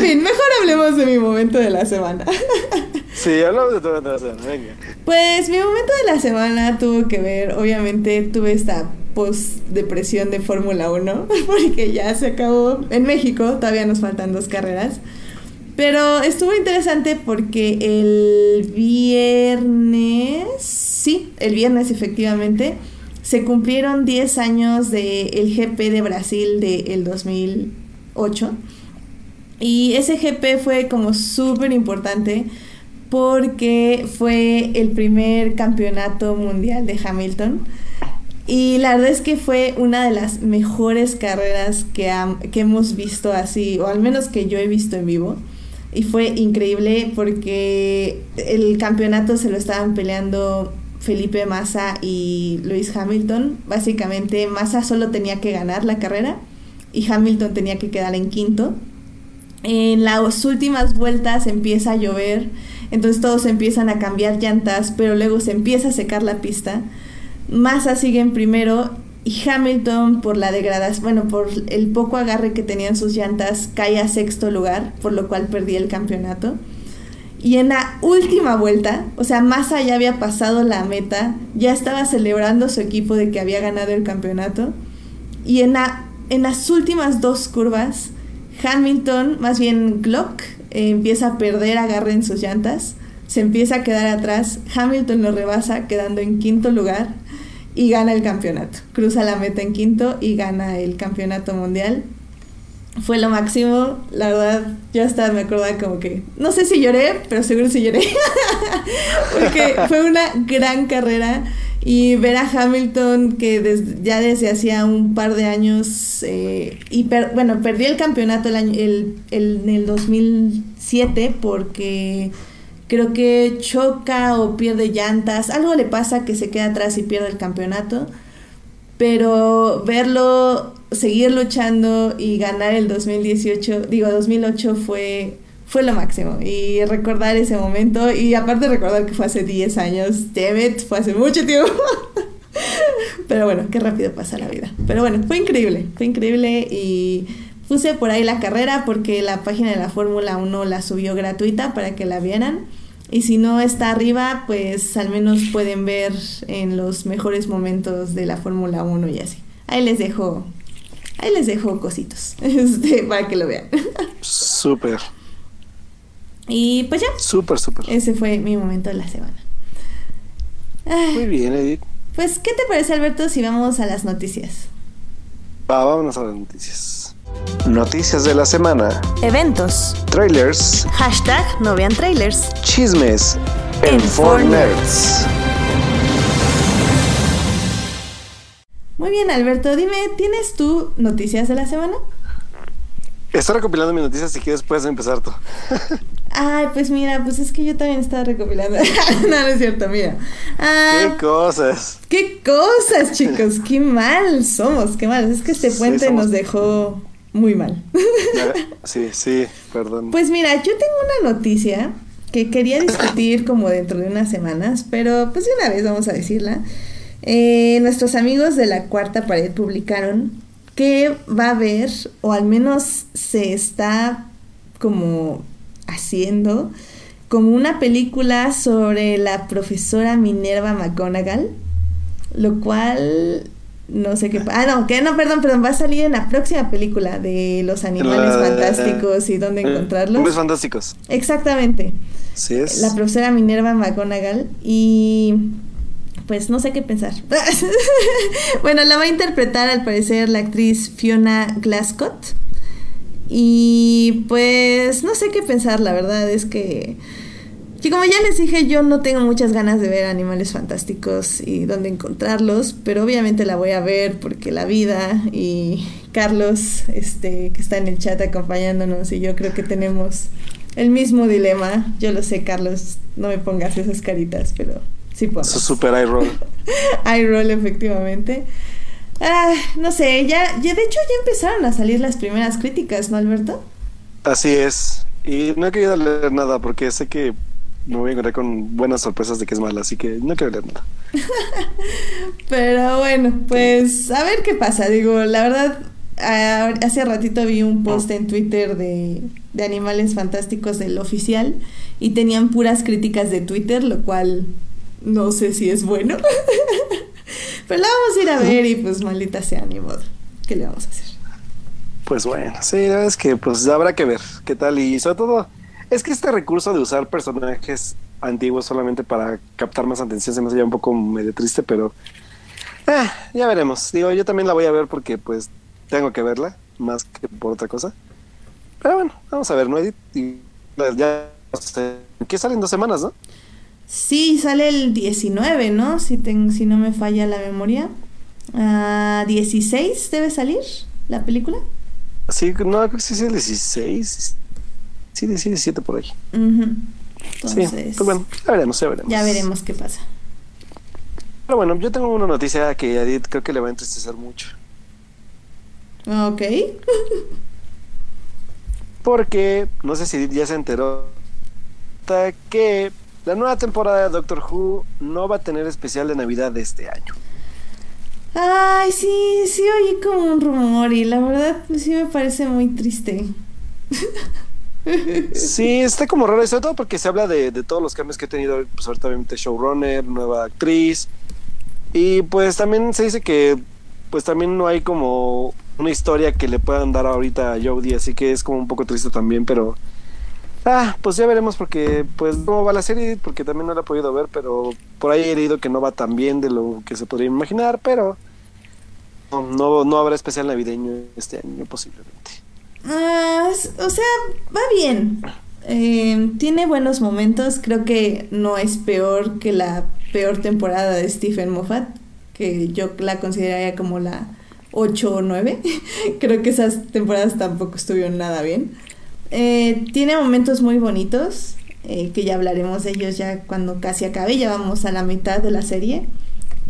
fin, mejor hablemos de mi momento de la semana. sí, hablamos de tu momento de la semana, venga. Pues mi momento de la semana tuvo que ver, obviamente tuve esta post depresión de Fórmula 1 porque ya se acabó en México, todavía nos faltan dos carreras. Pero estuvo interesante porque el viernes, sí, el viernes efectivamente, se cumplieron 10 años del GP de Brasil del 2008. Y ese GP fue como súper importante porque fue el primer campeonato mundial de Hamilton. Y la verdad es que fue una de las mejores carreras que, que hemos visto así, o al menos que yo he visto en vivo y fue increíble porque el campeonato se lo estaban peleando Felipe Massa y Luis Hamilton. Básicamente Massa solo tenía que ganar la carrera y Hamilton tenía que quedar en quinto. En las últimas vueltas empieza a llover, entonces todos empiezan a cambiar llantas, pero luego se empieza a secar la pista. Massa sigue en primero y Hamilton por la degradación, bueno, por el poco agarre que tenían sus llantas, cae a sexto lugar, por lo cual perdí el campeonato. Y en la última vuelta, o sea, Massa ya había pasado la meta, ya estaba celebrando su equipo de que había ganado el campeonato. Y en, la, en las últimas dos curvas, Hamilton, más bien Glock, eh, empieza a perder agarre en sus llantas, se empieza a quedar atrás, Hamilton lo rebasa quedando en quinto lugar y gana el campeonato. Cruza la meta en quinto y gana el campeonato mundial. Fue lo máximo, la verdad, yo hasta me acordaba como que, no sé si lloré, pero seguro sí lloré, porque fue una gran carrera y ver a Hamilton que ya desde hacía un par de años, eh, y bueno, perdió el campeonato en el 2007 porque creo que choca o pierde llantas, algo le pasa que se queda atrás y pierde el campeonato, pero verlo seguir luchando y ganar el 2018, digo 2008 fue fue lo máximo y recordar ese momento y aparte recordar que fue hace 10 años, damn fue hace mucho tiempo. Pero bueno, qué rápido pasa la vida. Pero bueno, fue increíble, fue increíble y puse por ahí la carrera porque la página de la Fórmula 1 la subió gratuita para que la vieran. Y si no está arriba, pues al menos pueden ver en los mejores momentos de la Fórmula 1 y así. Ahí les dejo, ahí les dejo cositos este, para que lo vean. Súper. Y pues ya. Súper, súper. Ese fue mi momento de la semana. Muy bien, Edith. Pues, ¿qué te parece, Alberto, si vamos a las noticias? Va, vámonos a las noticias. Noticias de la semana. Eventos. Trailers. Hashtag no vean trailers. Chismes. En, Nerds. Muy bien, Alberto, dime, ¿tienes tú noticias de la semana? Estoy recopilando mis noticias, si quieres puedes empezar tú. Ay, pues mira, pues es que yo también estaba recopilando. no, no es cierto, mira. Ah, qué cosas. Qué cosas, chicos. qué mal somos, qué mal. Es que este puente nos dejó muy mal. Sí, sí, perdón. Pues mira, yo tengo una noticia que quería discutir como dentro de unas semanas, pero pues de una vez vamos a decirla. Eh, nuestros amigos de la cuarta pared publicaron que va a haber, o al menos se está como haciendo, como una película sobre la profesora Minerva McGonagall, lo cual no sé qué. Ah, no, que no, perdón, perdón. Va a salir en la próxima película de los animales fantásticos y dónde encontrarlos. Animales fantásticos. Exactamente. Sí es. La profesora Minerva McGonagall. Y pues no sé qué pensar. bueno, la va a interpretar al parecer la actriz Fiona Glascott. Y pues no sé qué pensar, la verdad es que que como ya les dije, yo no tengo muchas ganas de ver animales fantásticos y dónde encontrarlos, pero obviamente la voy a ver porque la vida y Carlos, este, que está en el chat acompañándonos, y yo creo que tenemos el mismo dilema. Yo lo sé, Carlos, no me pongas esas caritas, pero sí puedo. Eso es super eye roll. eye roll, efectivamente. Ah, no sé, ya, ya, de hecho ya empezaron a salir las primeras críticas, ¿no, Alberto? Así es. Y no he querido leer nada porque sé que me voy a encontrar con buenas sorpresas de que es mala, así que no quiero leer nada. Pero bueno, pues a ver qué pasa. Digo, la verdad, hace ratito vi un post en Twitter de, de Animales Fantásticos del oficial y tenían puras críticas de Twitter, lo cual no sé si es bueno. Pero la vamos a ir a ver y pues maldita sea, ni modo. ¿Qué le vamos a hacer? Pues bueno, sí, la verdad es que pues habrá que ver qué tal y sobre todo es que este recurso de usar personajes antiguos solamente para captar más atención se me hace un poco medio triste, pero eh, ya veremos. Digo, yo también la voy a ver porque pues tengo que verla, más que por otra cosa. Pero bueno, vamos a ver, ¿no, Edith? Y, pues, ya, ¿qué sale en dos semanas, no? Sí, sale el 19, ¿no? Si, si no me falla la memoria. Uh, 16 debe salir la película. Sí, no, creo que sí es el 16. Sí, 17 por ahí. sí, pues bueno, ya veremos, ya veremos. Ya veremos qué pasa. Pero bueno, yo tengo una noticia que a Edith creo que le va a entristecer mucho. Ok. Porque, no sé si Edith ya se enteró, que la nueva temporada de Doctor Who no va a tener especial de Navidad de este año. Ay, sí, sí oí como un rumor y la verdad sí me parece muy triste. Sí, está como raro, sobre todo porque se habla de, todos los cambios que ha tenido, pues ahorita obviamente showrunner, nueva actriz, y pues también se dice que pues también no hay como una historia que le puedan dar ahorita a Jodie, así que es como un poco triste también, pero ah, pues ya veremos porque pues no va la serie, porque también no la he podido ver, pero por ahí he leído que no va tan bien de lo que se podría imaginar, pero no, no, no habrá especial navideño este año posiblemente. Ah, o sea, va bien. Eh, tiene buenos momentos. Creo que no es peor que la peor temporada de Stephen Moffat, que yo la consideraría como la 8 o 9. Creo que esas temporadas tampoco estuvieron nada bien. Eh, tiene momentos muy bonitos, eh, que ya hablaremos de ellos ya cuando casi acabe. Ya vamos a la mitad de la serie.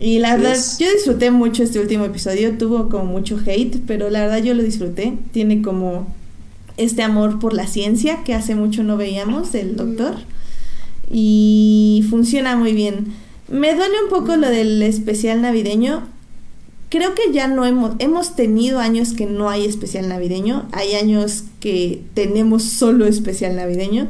Y la verdad, yo disfruté mucho este último episodio, tuvo como mucho hate, pero la verdad yo lo disfruté. Tiene como este amor por la ciencia que hace mucho no veíamos del doctor. Y funciona muy bien. Me duele un poco lo del especial navideño. Creo que ya no hemos, hemos tenido años que no hay especial navideño. Hay años que tenemos solo especial navideño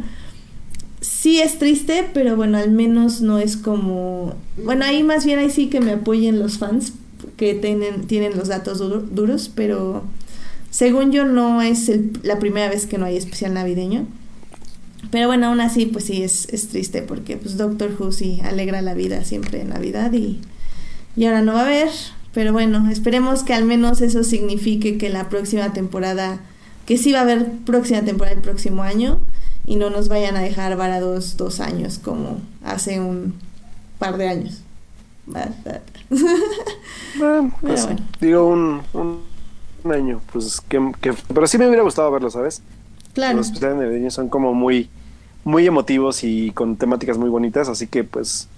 sí es triste, pero bueno, al menos no es como... Bueno, ahí más bien ahí sí que me apoyen los fans que tienen, tienen los datos duros, pero según yo no es la primera vez que no hay especial navideño. Pero bueno, aún así, pues sí, es, es triste porque pues Doctor Who sí alegra la vida siempre en Navidad y, y ahora no va a haber. Pero bueno, esperemos que al menos eso signifique que la próxima temporada, que sí va a haber próxima temporada el próximo año, y no nos vayan a dejar varados dos años como hace un par de años. bueno, pues, digo un, un, año, pues que, que, pero sí me hubiera gustado verlo, ¿sabes? Claro. Los especiales navideños son como muy, muy emotivos y con temáticas muy bonitas, así que pues,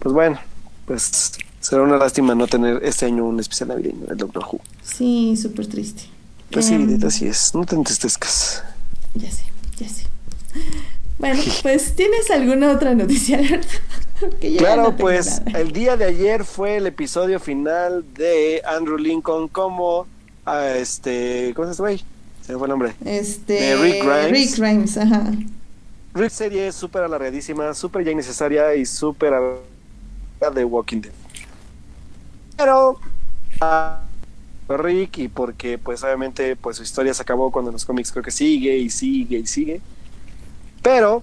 pues bueno, pues será una lástima no tener este año un especial navideño del Doctor Who. Sí, súper triste. Pues sí, em, así es, no te entristezcas. Ya sé, ya sé. Bueno, pues ¿tienes alguna otra noticia? claro, pues el día de ayer fue el episodio final de Andrew Lincoln como a este, ¿cómo se llama? Se me fue el nombre. Este Rick Grimes. Rick Grimes, ajá. Rick serie súper alargadísima, súper ya innecesaria y súper de Walking Dead. Pero a Rick y porque pues obviamente pues su historia se acabó cuando en los cómics creo que sigue y sigue y sigue. Pero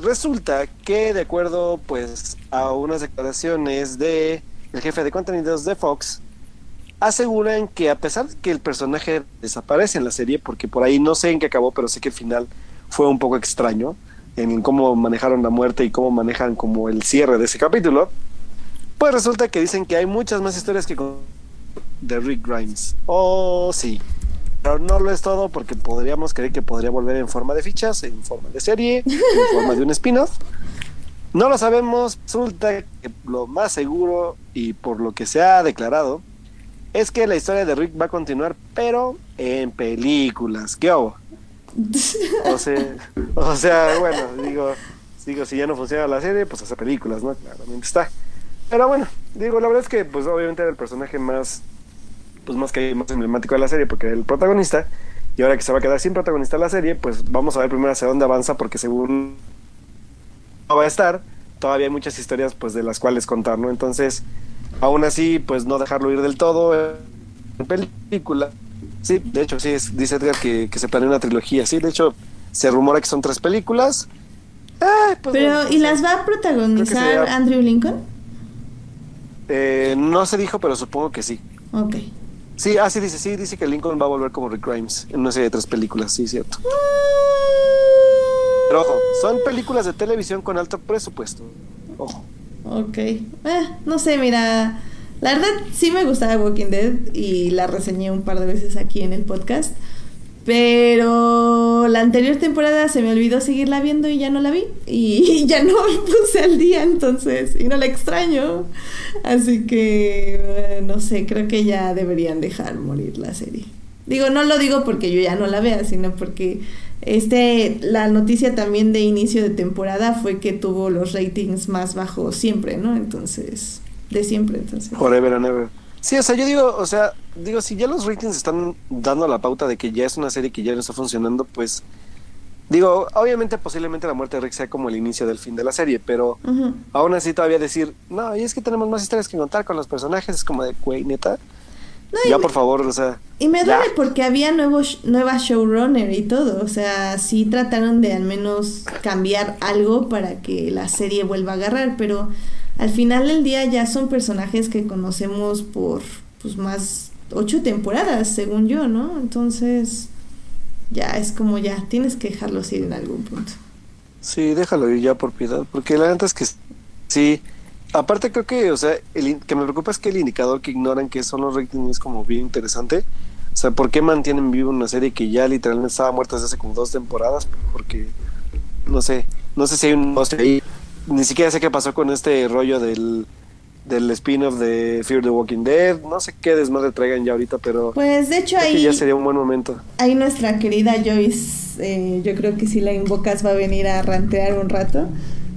resulta que de acuerdo pues a unas declaraciones de el jefe de contenidos de Fox, aseguran que a pesar de que el personaje desaparece en la serie, porque por ahí no sé en qué acabó, pero sé que el final fue un poco extraño en cómo manejaron la muerte y cómo manejan como el cierre de ese capítulo, pues resulta que dicen que hay muchas más historias que con de Rick Grimes. Oh, sí. Pero no lo es todo porque podríamos creer que podría volver en forma de fichas, en forma de serie, en forma de un spin-off. No lo sabemos. Resulta que lo más seguro y por lo que se ha declarado es que la historia de Rick va a continuar, pero en películas. ¿Qué hago? O sea, bueno, digo, digo, si ya no funciona la serie, pues hace películas, ¿no? Claramente está. Pero bueno, digo, la verdad es que, pues obviamente era el personaje más, pues más que más emblemático de la serie, porque era el protagonista. Y ahora que se va a quedar sin protagonista la serie, pues vamos a ver primero hacia dónde avanza, porque según no va a estar, todavía hay muchas historias, pues de las cuales contar, ¿no? Entonces, aún así, pues no dejarlo ir del todo en película Sí, de hecho, sí, es, dice Edgar que, se planea una trilogía. Sí, de hecho, se rumora que son tres películas. Pues Pero, ¿y las va a protagonizar Andrew Lincoln? Eh, no se dijo, pero supongo que sí. Ok. Sí, ah, sí, dice, sí, dice que Lincoln va a volver como Rick Grimes en una serie de tres películas, sí, cierto. Pero ojo, son películas de televisión con alto presupuesto. Ojo. Ok. Eh, no sé, mira. La verdad sí me gustaba Walking Dead y la reseñé un par de veces aquí en el podcast. Pero la anterior temporada se me olvidó seguirla viendo y ya no la vi. Y ya no puse al día entonces. Y no la extraño. Así que eh, no sé, creo que ya deberían dejar morir la serie. Digo, no lo digo porque yo ya no la vea, sino porque este, la noticia también de inicio de temporada fue que tuvo los ratings más bajos siempre, ¿no? Entonces de siempre, entonces. Forever and ever. Sí, o sea, yo digo, o sea, digo, si ya los ratings están dando la pauta de que ya es una serie que ya no está funcionando, pues digo, obviamente posiblemente la muerte de Rick sea como el inicio del fin de la serie, pero aún así todavía decir, no, y es que tenemos más historias que contar con los personajes, es como de, güey, neta. ya, por favor, o sea. Y me duele porque había nuevo, nueva showrunner y todo. O sea, sí trataron de al menos cambiar algo para que la serie vuelva a agarrar, pero al final del día ya son personajes que conocemos por pues más ocho temporadas, según yo, ¿no? Entonces, ya es como ya, tienes que dejarlos ir en algún punto. Sí, déjalo ir ya por piedad, porque la verdad es que sí. Aparte creo que, o sea, el que me preocupa es que el indicador que ignoran que son los ratings es como bien interesante. O sea, ¿por qué mantienen vivo una serie que ya literalmente estaba muerta desde hace como dos temporadas? Porque, no sé, no sé si hay un ahí ni siquiera sé qué pasó con este rollo del, del spin-off de Fear the Walking Dead. No sé qué desmadre traigan ya ahorita, pero. Pues de hecho ahí. Ya sería un buen momento. Ahí nuestra querida Joyce, eh, yo creo que si la invocas va a venir a rantear un rato.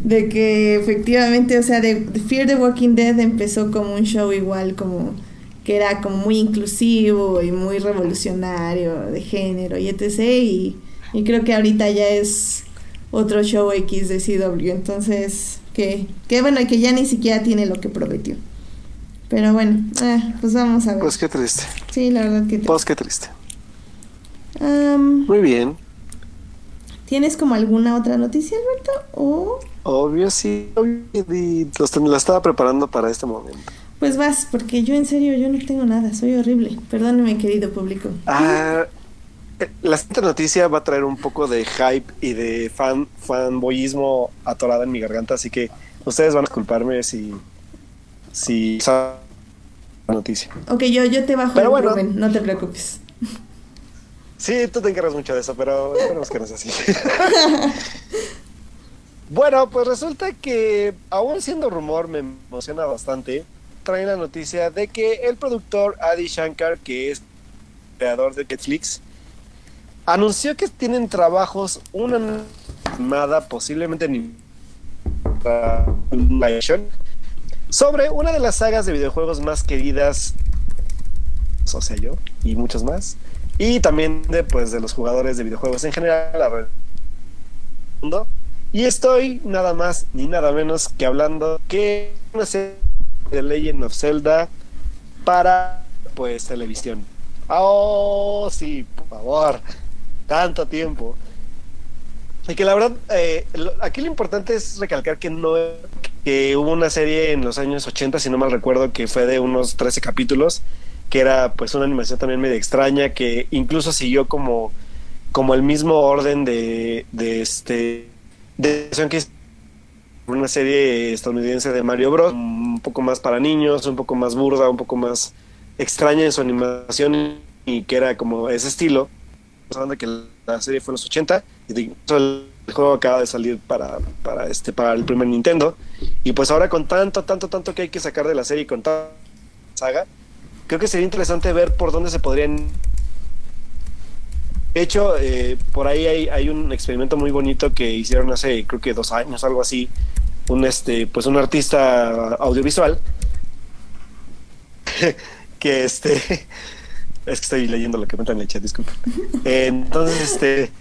De que efectivamente, o sea, de, Fear the Walking Dead empezó como un show igual, como que era como muy inclusivo y muy revolucionario de género y etc. Y, y creo que ahorita ya es otro show X de CW. Entonces, que, que bueno, que ya ni siquiera tiene lo que prometió. Pero bueno, eh, pues vamos a ver. Pues qué triste. Sí, la verdad que triste. Pues qué triste. Muy bien. ¿Tienes como alguna otra noticia, Alberto? ¿O? Obvio, sí. la estaba preparando para este momento. Pues vas, porque yo en serio, yo no tengo nada, soy horrible. Perdóneme, querido público. Ah, la siguiente noticia va a traer un poco de hype y de fan fanboyismo atorado en mi garganta, así que ustedes van a disculparme si si la noticia. Ok, yo, yo te bajo pero bueno, no te preocupes. Sí, tú te encargas mucho de eso, pero esperemos que no sea así. bueno, pues resulta que, aún siendo rumor, me emociona bastante. Trae la noticia de que el productor Adi Shankar, que es creador de Netflix, anunció que tienen trabajos una animada, posiblemente ni sobre una de las sagas de videojuegos más queridas, o sea, yo y muchos más, y también de pues de los jugadores de videojuegos en general mundo. Y estoy nada más ni nada menos que hablando que una serie de Legend of Zelda para pues televisión. Oh, sí, por favor tanto tiempo. Y que la verdad, eh, aquí lo importante es recalcar que no que hubo una serie en los años 80, si no mal recuerdo, que fue de unos 13 capítulos, que era pues una animación también medio extraña, que incluso siguió como, como el mismo orden de, de este de que una serie estadounidense de Mario Bros, un poco más para niños, un poco más burda, un poco más extraña en su animación y que era como ese estilo. Hablando que la serie fue en los 80 y el juego acaba de salir para, para, este, para el primer Nintendo. Y pues ahora con tanto, tanto, tanto que hay que sacar de la serie y con tanta saga, creo que sería interesante ver por dónde se podrían... De hecho, eh, por ahí hay, hay, un experimento muy bonito que hicieron hace creo que dos años, algo así, un este, pues un artista audiovisual que este es que estoy leyendo lo que me en el chat, disculpen. entonces, este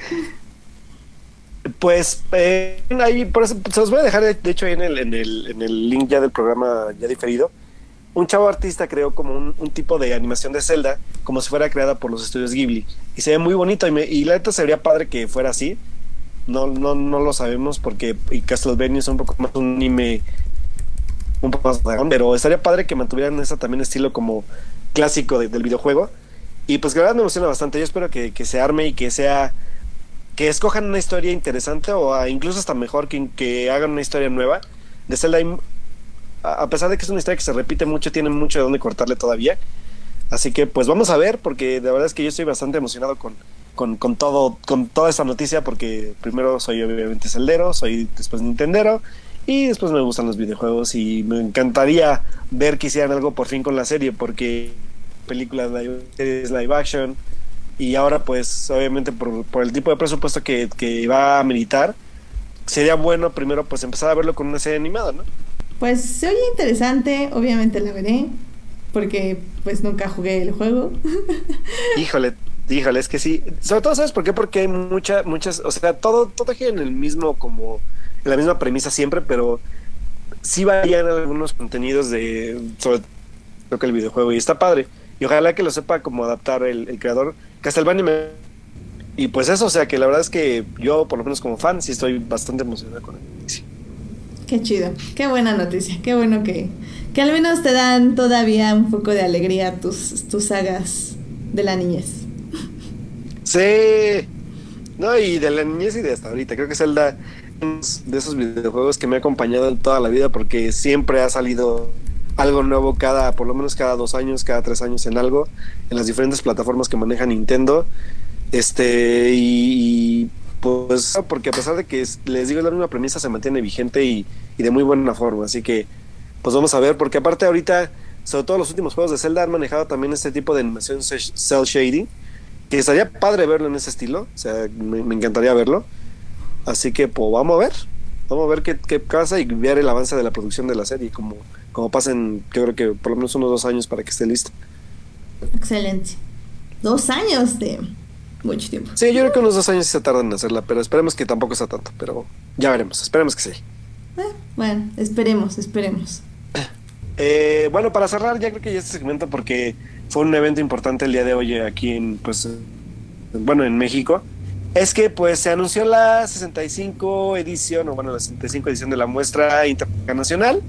pues eh, ahí por eso se los voy a dejar de, hecho ahí en el, en el, en el link ya del programa ya diferido. Un chavo artista creó como un, tipo de animación de Zelda como si fuera creada por los estudios Ghibli. Y se ve muy bonito y, me, y la neta sería padre que fuera así. No no no lo sabemos porque y Castlevania es un poco más un anime un poco más pero estaría padre que mantuvieran ese también estilo como clásico del videojuego y pues la verdad me emociona bastante yo espero que, que se arme y que sea que escojan una historia interesante o incluso hasta mejor que, que hagan una historia nueva. De Zelda, a pesar de que es una historia que se repite mucho, tiene mucho de dónde cortarle todavía. Así que pues vamos a ver, porque de verdad es que yo estoy bastante emocionado con, con, con todo, con toda esta noticia, porque primero soy obviamente celdero, soy después nintendero, y después me gustan los videojuegos y me encantaría ver que hicieran algo por fin con la serie, porque películas live, live action, y ahora pues obviamente por, por el tipo de presupuesto que, que va a militar, sería bueno primero pues empezar a verlo con una serie animada, ¿no? Pues se oye interesante, obviamente la veré, porque pues nunca jugué el juego. híjole, híjole, es que sí. Sobre todo, ¿sabes por qué? Porque hay muchas, muchas, o sea, todo, todo gira en el mismo, como, en la misma premisa siempre, pero sí varían algunos contenidos de, sobre todo que el videojuego, y está padre. Y ojalá que lo sepa como adaptar el, el creador. Castlevania me... Y pues eso, o sea que la verdad es que yo, por lo menos como fan, sí estoy bastante emocionado con él. Qué chido, qué buena noticia, qué bueno que, que al menos te dan todavía un poco de alegría tus, tus sagas de la niñez. Sí, no, y de la niñez y de hasta ahorita. Creo que Zelda es de esos videojuegos que me ha acompañado en toda la vida porque siempre ha salido algo nuevo cada, por lo menos cada dos años, cada tres años en algo, en las diferentes plataformas que maneja Nintendo. Este, y, pues, porque a pesar de que les digo la misma premisa, se mantiene vigente y, de muy buena forma. Así que, pues vamos a ver, porque aparte ahorita, sobre todo los últimos juegos de Zelda han manejado también este tipo de animación cel shading, que estaría padre verlo en ese estilo, o sea, me, encantaría verlo. Así que, pues vamos a ver, vamos a ver qué, qué pasa y ver el avance de la producción de la serie, como como pasen, yo creo que por lo menos unos dos años para que esté listo. Excelente. Dos años de mucho tiempo. Sí, yo creo que unos dos años se tardan en hacerla, pero esperemos que tampoco sea tanto, pero ya veremos, esperemos que sí. Eh, bueno, esperemos, esperemos. Eh, bueno, para cerrar, ya creo que ya este segmento, porque fue un evento importante el día de hoy aquí en, pues, bueno, en México, es que pues se anunció la 65 edición, o bueno, la 65 edición de la muestra internacional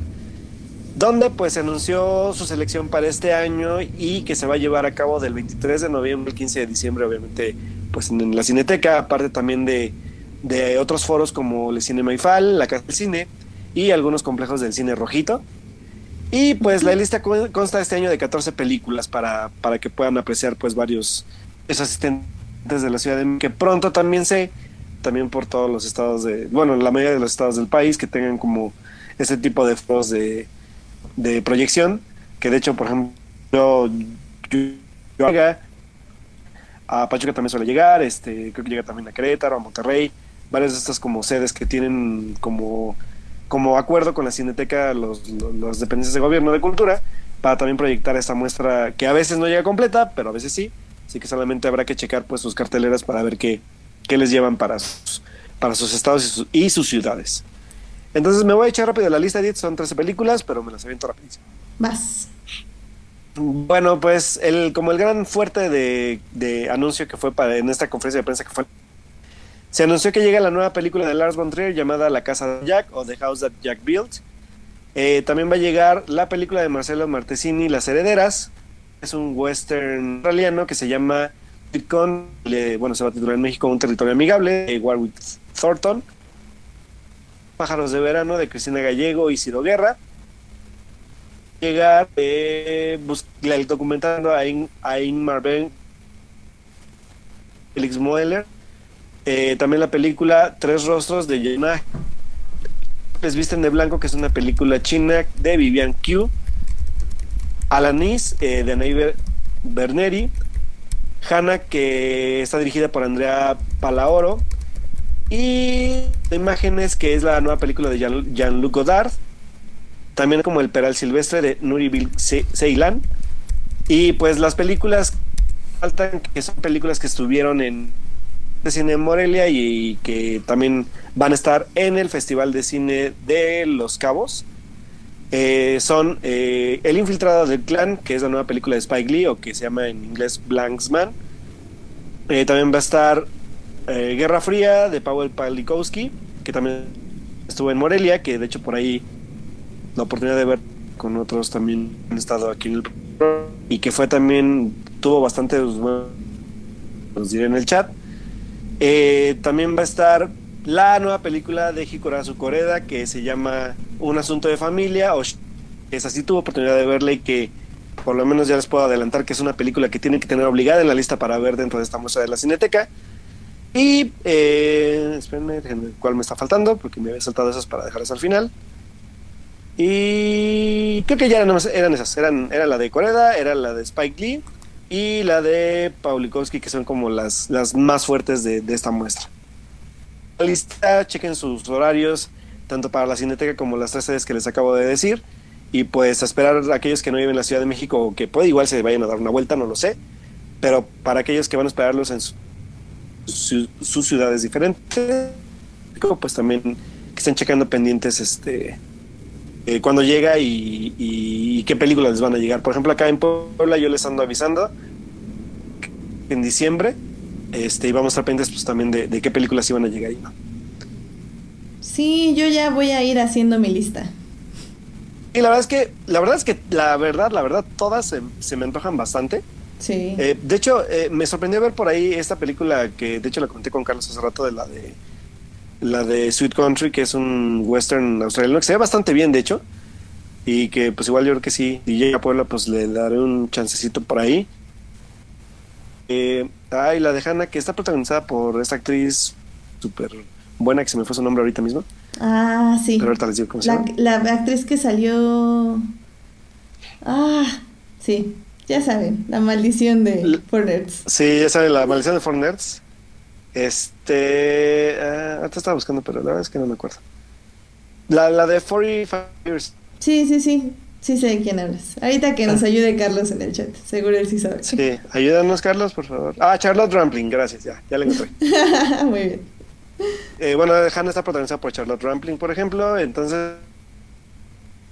donde pues se anunció su selección para este año y que se va a llevar a cabo del 23 de noviembre al 15 de diciembre, obviamente, pues en la Cineteca, aparte también de, de otros foros como el Cine Maifal, la Casa del Cine y algunos complejos del Cine Rojito. Y pues la lista consta este año de 14 películas para, para que puedan apreciar pues varios asistentes de la ciudad de que pronto también sé, también por todos los estados de, bueno, la mayoría de los estados del país que tengan como ese tipo de foros de de proyección, que de hecho, por ejemplo, yo, yo, a Pachuca también suele llegar, este, creo que llega también a Querétaro, a Monterrey, varias de estas como sedes que tienen como, como acuerdo con la Cineteca los, los, dependencias de gobierno de cultura, para también proyectar esta muestra que a veces no llega completa, pero a veces sí, así que solamente habrá que checar pues sus carteleras para ver qué, qué les llevan para sus, para sus estados y sus ciudades. Entonces me voy a echar rápido la lista, 10 son 13 películas, pero me las aviento rapidísimo. Más. Bueno, pues el, como el gran fuerte de, anuncio que fue para, en esta conferencia de prensa que fue Se anunció que llega la nueva película de Lars von Trier llamada La Casa de Jack o The House That Jack Built. Eh, también va a llegar la película de Marcelo Martesini, Las Herederas. Es un western australiano que se llama Bitcoin. bueno, se va a titular en México Un territorio amigable, de Warwick Thornton. Pájaros de verano de Cristina Gallego y Ciro Guerra. Llegar eh, documentando a, In, a Ingmar Felix Moeller. Eh, también la película Tres Rostros de Jenna Les Visten de Blanco, que es una película china de Vivian Q. Alanis eh, de Anay Berneri. Hannah, que está dirigida por Andrea Palaoro. Y Imágenes, que es la nueva película de Jean-Luc Godard. También como El Peral Silvestre de Nuri Ceylan. Y pues las películas faltan, que son películas que estuvieron en de cine Morelia y que también van a estar en el Festival de Cine de Los Cabos. Eh, son eh, El Infiltrado del Clan, que es la nueva película de Spike Lee, o que se llama en inglés Blanksman. Eh, también va a estar Guerra Fría de Pavel Palikowski, que también estuvo en Morelia, que de hecho por ahí la oportunidad de ver con otros también han estado aquí en el y que fue también tuvo bastante bueno, diré en el chat también va a estar la nueva película de Hikurazu Koreda que se llama Un asunto de familia. O es así, tuvo oportunidad de verla y que por lo menos ya les puedo adelantar que es una película que tienen que tener obligada en la lista para ver dentro de esta muestra de la Cineteca. Y eh, espérenme, cuál me está faltando, porque me había saltado esas para dejarlas al final. Y creo que ya eran, eran esas, eran, era la de Coreda, era la de Spike Lee y la de Paulikowski, que son como las, las más fuertes de, esta muestra. La lista, chequen sus horarios, tanto para la Cineteca como las tres sedes que les acabo de decir. Y pues a esperar a aquellos que no viven en la Ciudad de México, que puede igual se vayan a dar una vuelta, no lo sé. Pero para aquellos que van a esperarlos en sus ciudades diferentes, pues también que estén checando pendientes este eh, cuando llega y, qué películas les van a llegar. Por ejemplo, acá en Puebla yo les ando avisando en diciembre este, y vamos a estar pendientes pues, también de, qué películas iban a llegar ahí, ¿no? Sí, yo ya voy a ir haciendo mi lista. Y la verdad es que, la verdad es que, la verdad, la verdad, todas se, me antojan bastante. Sí. Eh, de hecho, eh, me sorprendió ver por ahí esta película que, de hecho, la conté con Carlos hace rato de la de la de Sweet Country, que es un western australiano que se ve bastante bien, de hecho. Y que pues igual yo creo que sí, y llega a Puebla, pues le daré un chancecito por ahí. Eh, la de Hannah, que está protagonizada por esta actriz súper buena, que se me fue su nombre ahorita mismo. Ah, sí. ahorita les digo cómo se la, la actriz que salió... Ah, sí, ya saben, la maldición de Four Nerds. Sí, ya saben, la maldición de Four Nerds. Este. Uh, te estaba buscando, pero la verdad es que no me acuerdo. La, la de 45 Years. Sí, sí, sí. Sí sé de quién hablas. Ahorita que nos ah. ayude Carlos en el chat. Seguro él sí sabe. Sí, ayúdanos, Carlos, por favor. Ah, Charlotte Rampling, gracias. Ya, ya le encontré. Muy bien. Eh, bueno, Hannah está protagonizada por Charlotte Rampling, por ejemplo. Entonces,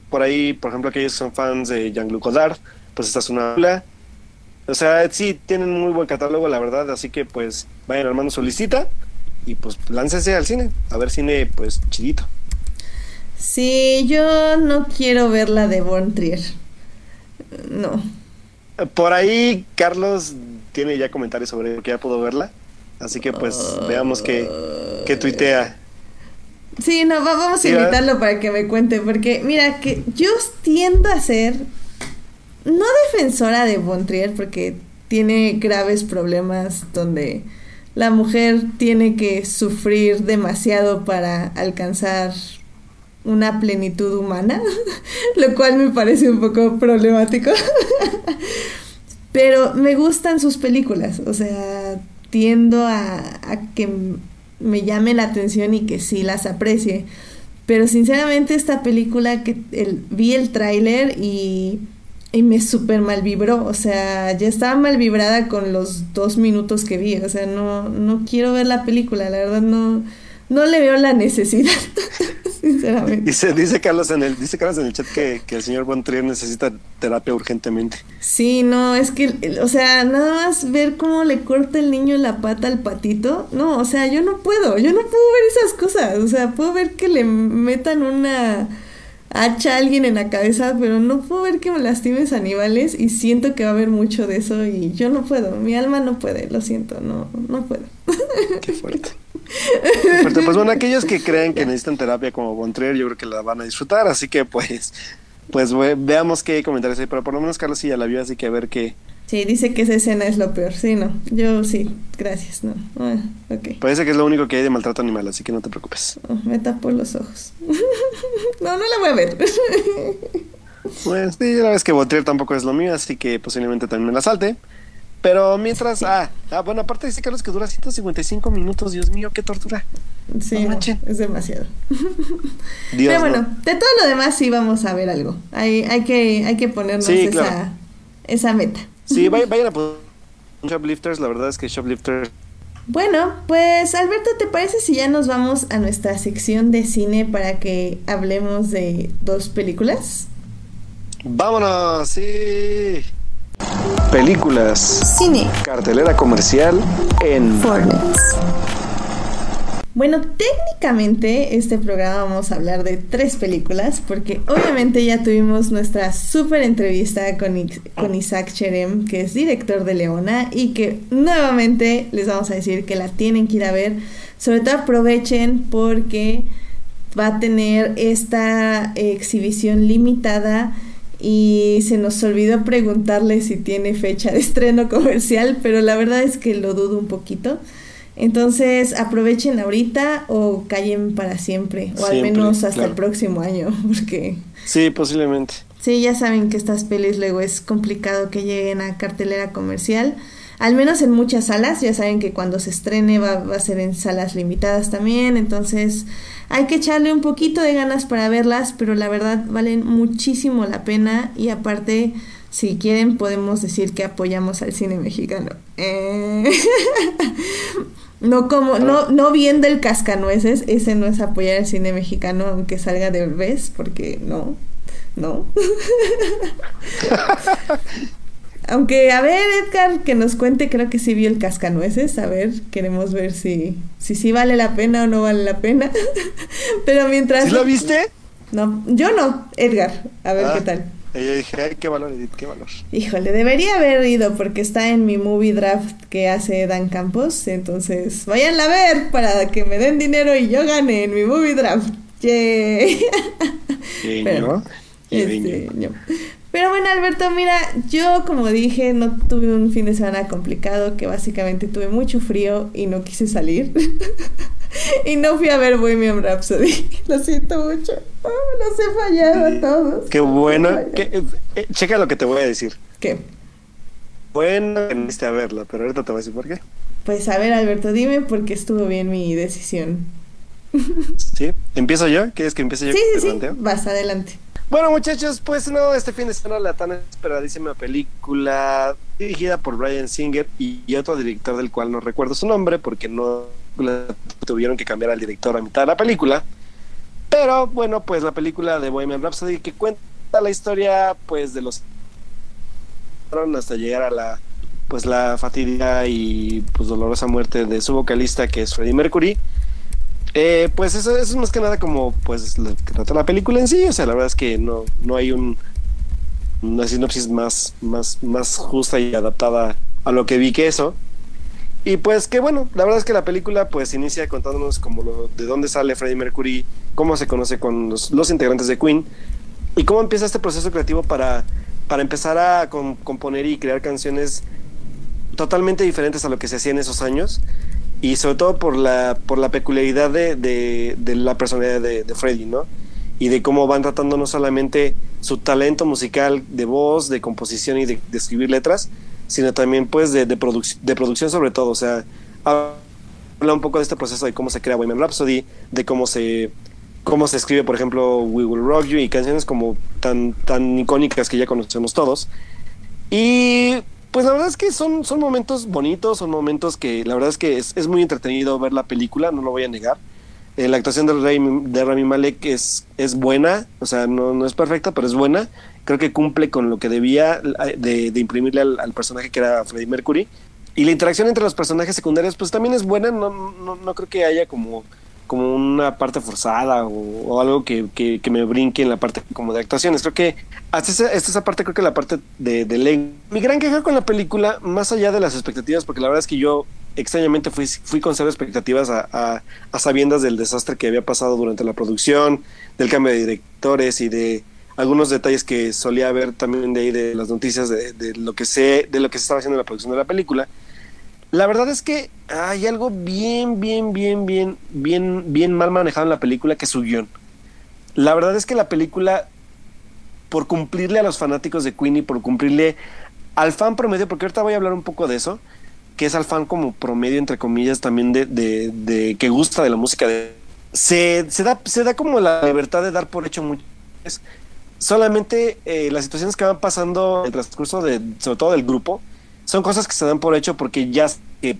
por ahí, por ejemplo, aquellos que son fans de Jean-Luc Godard, pues esta es una o sea, sí, tienen muy buen catálogo, la verdad, así que pues vayan armando su listita y pues láncense al cine, a ver cine pues chidito. Sí, yo no quiero ver la de Born Trier. No. Por ahí Carlos tiene ya comentarios sobre que ya pudo verla, así que pues veamos qué, qué tuitea. Sí, no, vamos a invitarlo para que me cuente, porque mira, que yo tiendo a ser no defensora de Bontrier porque tiene graves problemas donde la mujer tiene que sufrir demasiado para alcanzar una plenitud humana, lo cual me parece un poco problemático. Pero me gustan sus películas, o sea, tiendo a, que me llame la atención y que sí las aprecie. Pero sinceramente esta película que vi el tráiler y y me súper mal vibró, o sea, ya estaba mal vibrada con los dos minutos que vi, o sea, no, no quiero ver la película, la verdad no, no le veo la necesidad. sinceramente. Dice, dice, Carlos en el, dice Carlos en el chat que, que el señor Bontrier necesita terapia urgentemente. Sí, no, es que, o sea, nada más ver cómo le corta el niño la pata al patito. No, o sea, yo no puedo, yo no puedo ver esas cosas. O sea, puedo ver que le metan una hacha a alguien en la cabeza, pero no puedo ver que me lastimes animales y siento que va a haber mucho de eso y yo no puedo, mi alma no puede, lo siento, no, no puedo. Qué fuerte. Pues bueno, aquellos que creen que necesitan terapia como Bontrier, yo creo que la van a disfrutar, así que pues, pues veamos qué comentarios hay, pero por lo menos Carlos sí ya la vio, así que a ver qué, Sí, dice que esa escena es lo peor. Sí, no. Yo sí, gracias. No. Ah, okay. Parece que es lo único que hay de maltrato animal, así que no te preocupes. Oh, me tapo los ojos. no, no la voy a ver. pues sí, la vez que Botrier tampoco es lo mío, así que posiblemente también me la salte. Pero mientras, ah, ah, bueno, aparte dice Carlos que dura 155 minutos, Dios mío, qué tortura. Sí, es demasiado. Pero bueno, de todo lo demás sí vamos a ver algo. Hay, hay, que, hay que ponernos esa, esa meta. Sí, vayan a poner Shoplifters, la verdad es que Shoplifters... Bueno, pues Alberto, ¿te parece si ya nos vamos a nuestra sección de cine para que hablemos de dos películas? Vámonos, sí. Películas. Cine. Cartelera comercial en Fortnite. Bueno, técnicamente este programa vamos a hablar de tres películas porque obviamente ya tuvimos nuestra súper entrevista con, con Isaac Cherem, que es director de Leona y que nuevamente les vamos a decir que la tienen que ir a ver. Sobre todo aprovechen porque va a tener esta exhibición limitada y se nos olvidó preguntarle si tiene fecha de estreno comercial, pero la verdad es que lo dudo un poquito. Entonces aprovechen ahorita o callen para siempre, o al menos hasta el próximo año, porque... Sí, posiblemente. Sí, ya saben que estas pelis luego es complicado que lleguen a cartelera comercial, al menos en muchas salas, ya saben que cuando se estrene va, va a ser en salas limitadas también, entonces hay que echarle un poquito de ganas para verlas, pero la verdad valen muchísimo la pena y aparte si quieren podemos decir que apoyamos al cine mexicano. Eh... No como, no, no viendo el cascanueces, ese no es apoyar el cine mexicano aunque salga de vez, porque no, no. aunque, a ver, Edgar, que nos cuente, creo que sí vio el cascanueces, a ver, queremos ver si, si sí vale la pena o no vale la pena. Pero mientras... ¿Sí lo viste? No, yo no, Edgar, a ver qué ah. tal. Y yo dije, ay, qué valor, Edith, qué valor. Híjole, debería haber ido porque está en mi movie draft que hace Dan Campos. Entonces, váyanla a ver para que me den dinero y yo gane en mi movie draft. Yay. Pero, este, Pero bueno, Alberto, mira, yo como dije, no tuve un fin de semana complicado, que básicamente tuve mucho frío y no quise salir. y no fui a ver Bohemian Rhapsody. Lo siento mucho. Oh, los he fallado a todos. Qué bueno. Eh, eh, checa lo que te voy a decir. ¿Qué? Bueno, que a verla, pero ahorita te voy a decir por qué. Pues a ver, Alberto, dime por qué estuvo bien mi decisión. ¿Sí? ¿Empiezo yo? ¿Quieres que empiece yo? Sí, sí, sí. Vas, adelante. Bueno, muchachos, pues no, este fin de semana la tan esperadísima película dirigida por Brian Singer y otro director del cual no recuerdo su nombre porque no tuvieron que cambiar al director a mitad de la película. Pero bueno, pues la película de Bohemian Rhapsody que cuenta la historia pues de los hasta llegar a la pues la fatídica y pues dolorosa muerte de su vocalista que es Freddie Mercury. Eh, pues eso, es más que nada como pues lo que trata la película en sí, o sea, la verdad es que no, no hay un una sinopsis más, más, más justa y adaptada a lo que vi que eso. Y pues que bueno, la verdad es que la película pues inicia contándonos como de dónde sale Freddie Mercury, cómo se conoce con los, integrantes de Queen y cómo empieza este proceso creativo para, para empezar a componer y crear canciones totalmente diferentes a lo que se hacía en esos años y sobre todo por la, por la peculiaridad de, de, la personalidad de, de Freddie, ¿no? Y de cómo van tratando no solamente su talento musical de voz, de composición y de escribir letras, sino también pues de, de, de producción sobre todo, o sea, habla un poco de este proceso de cómo se crea Women Rhapsody, de cómo se cómo se escribe, por ejemplo, We Will Rock You y canciones como tan tan icónicas que ya conocemos todos. Y pues la verdad es que son, son momentos bonitos, son momentos que la verdad es que es, es muy entretenido ver la película, no lo voy a negar. Eh, la actuación de, Rami, de Rami Malek es, es buena, o sea, no, no es perfecta, pero es buena. Creo que cumple con lo que debía de, de imprimirle al, al, personaje que era Freddie Mercury. Y la interacción entre los personajes secundarios, pues también es buena. No, no, no creo que haya como, como una parte forzada o, algo que, que, me brinque en la parte como de actuaciones. Creo que hasta esa, hasta esa parte, creo que la parte de, de. Mi gran queja con la película, más allá de las expectativas, porque la verdad es que yo extrañamente fui, fui con cero expectativas a, a, a, sabiendas del desastre que había pasado durante la producción, del cambio de directores y de algunos detalles que solía ver también de ahí de las noticias de, de lo que sé, de lo que se estaba haciendo en la producción de la película. La verdad es que hay algo bien, bien, bien, bien, bien, bien mal manejado en la película que es su guion. La verdad es que la película, por cumplirle a los fanáticos de Queenie, por cumplirle al fan promedio, porque ahorita voy a hablar un poco de eso, que es al fan como promedio, entre comillas, también de, de, de que gusta de la música. De, se, se, da, se da como la libertad de dar por hecho mucho. Solamente eh, las situaciones que van pasando en el transcurso de, sobre todo del grupo, son cosas que se dan por hecho porque ya que,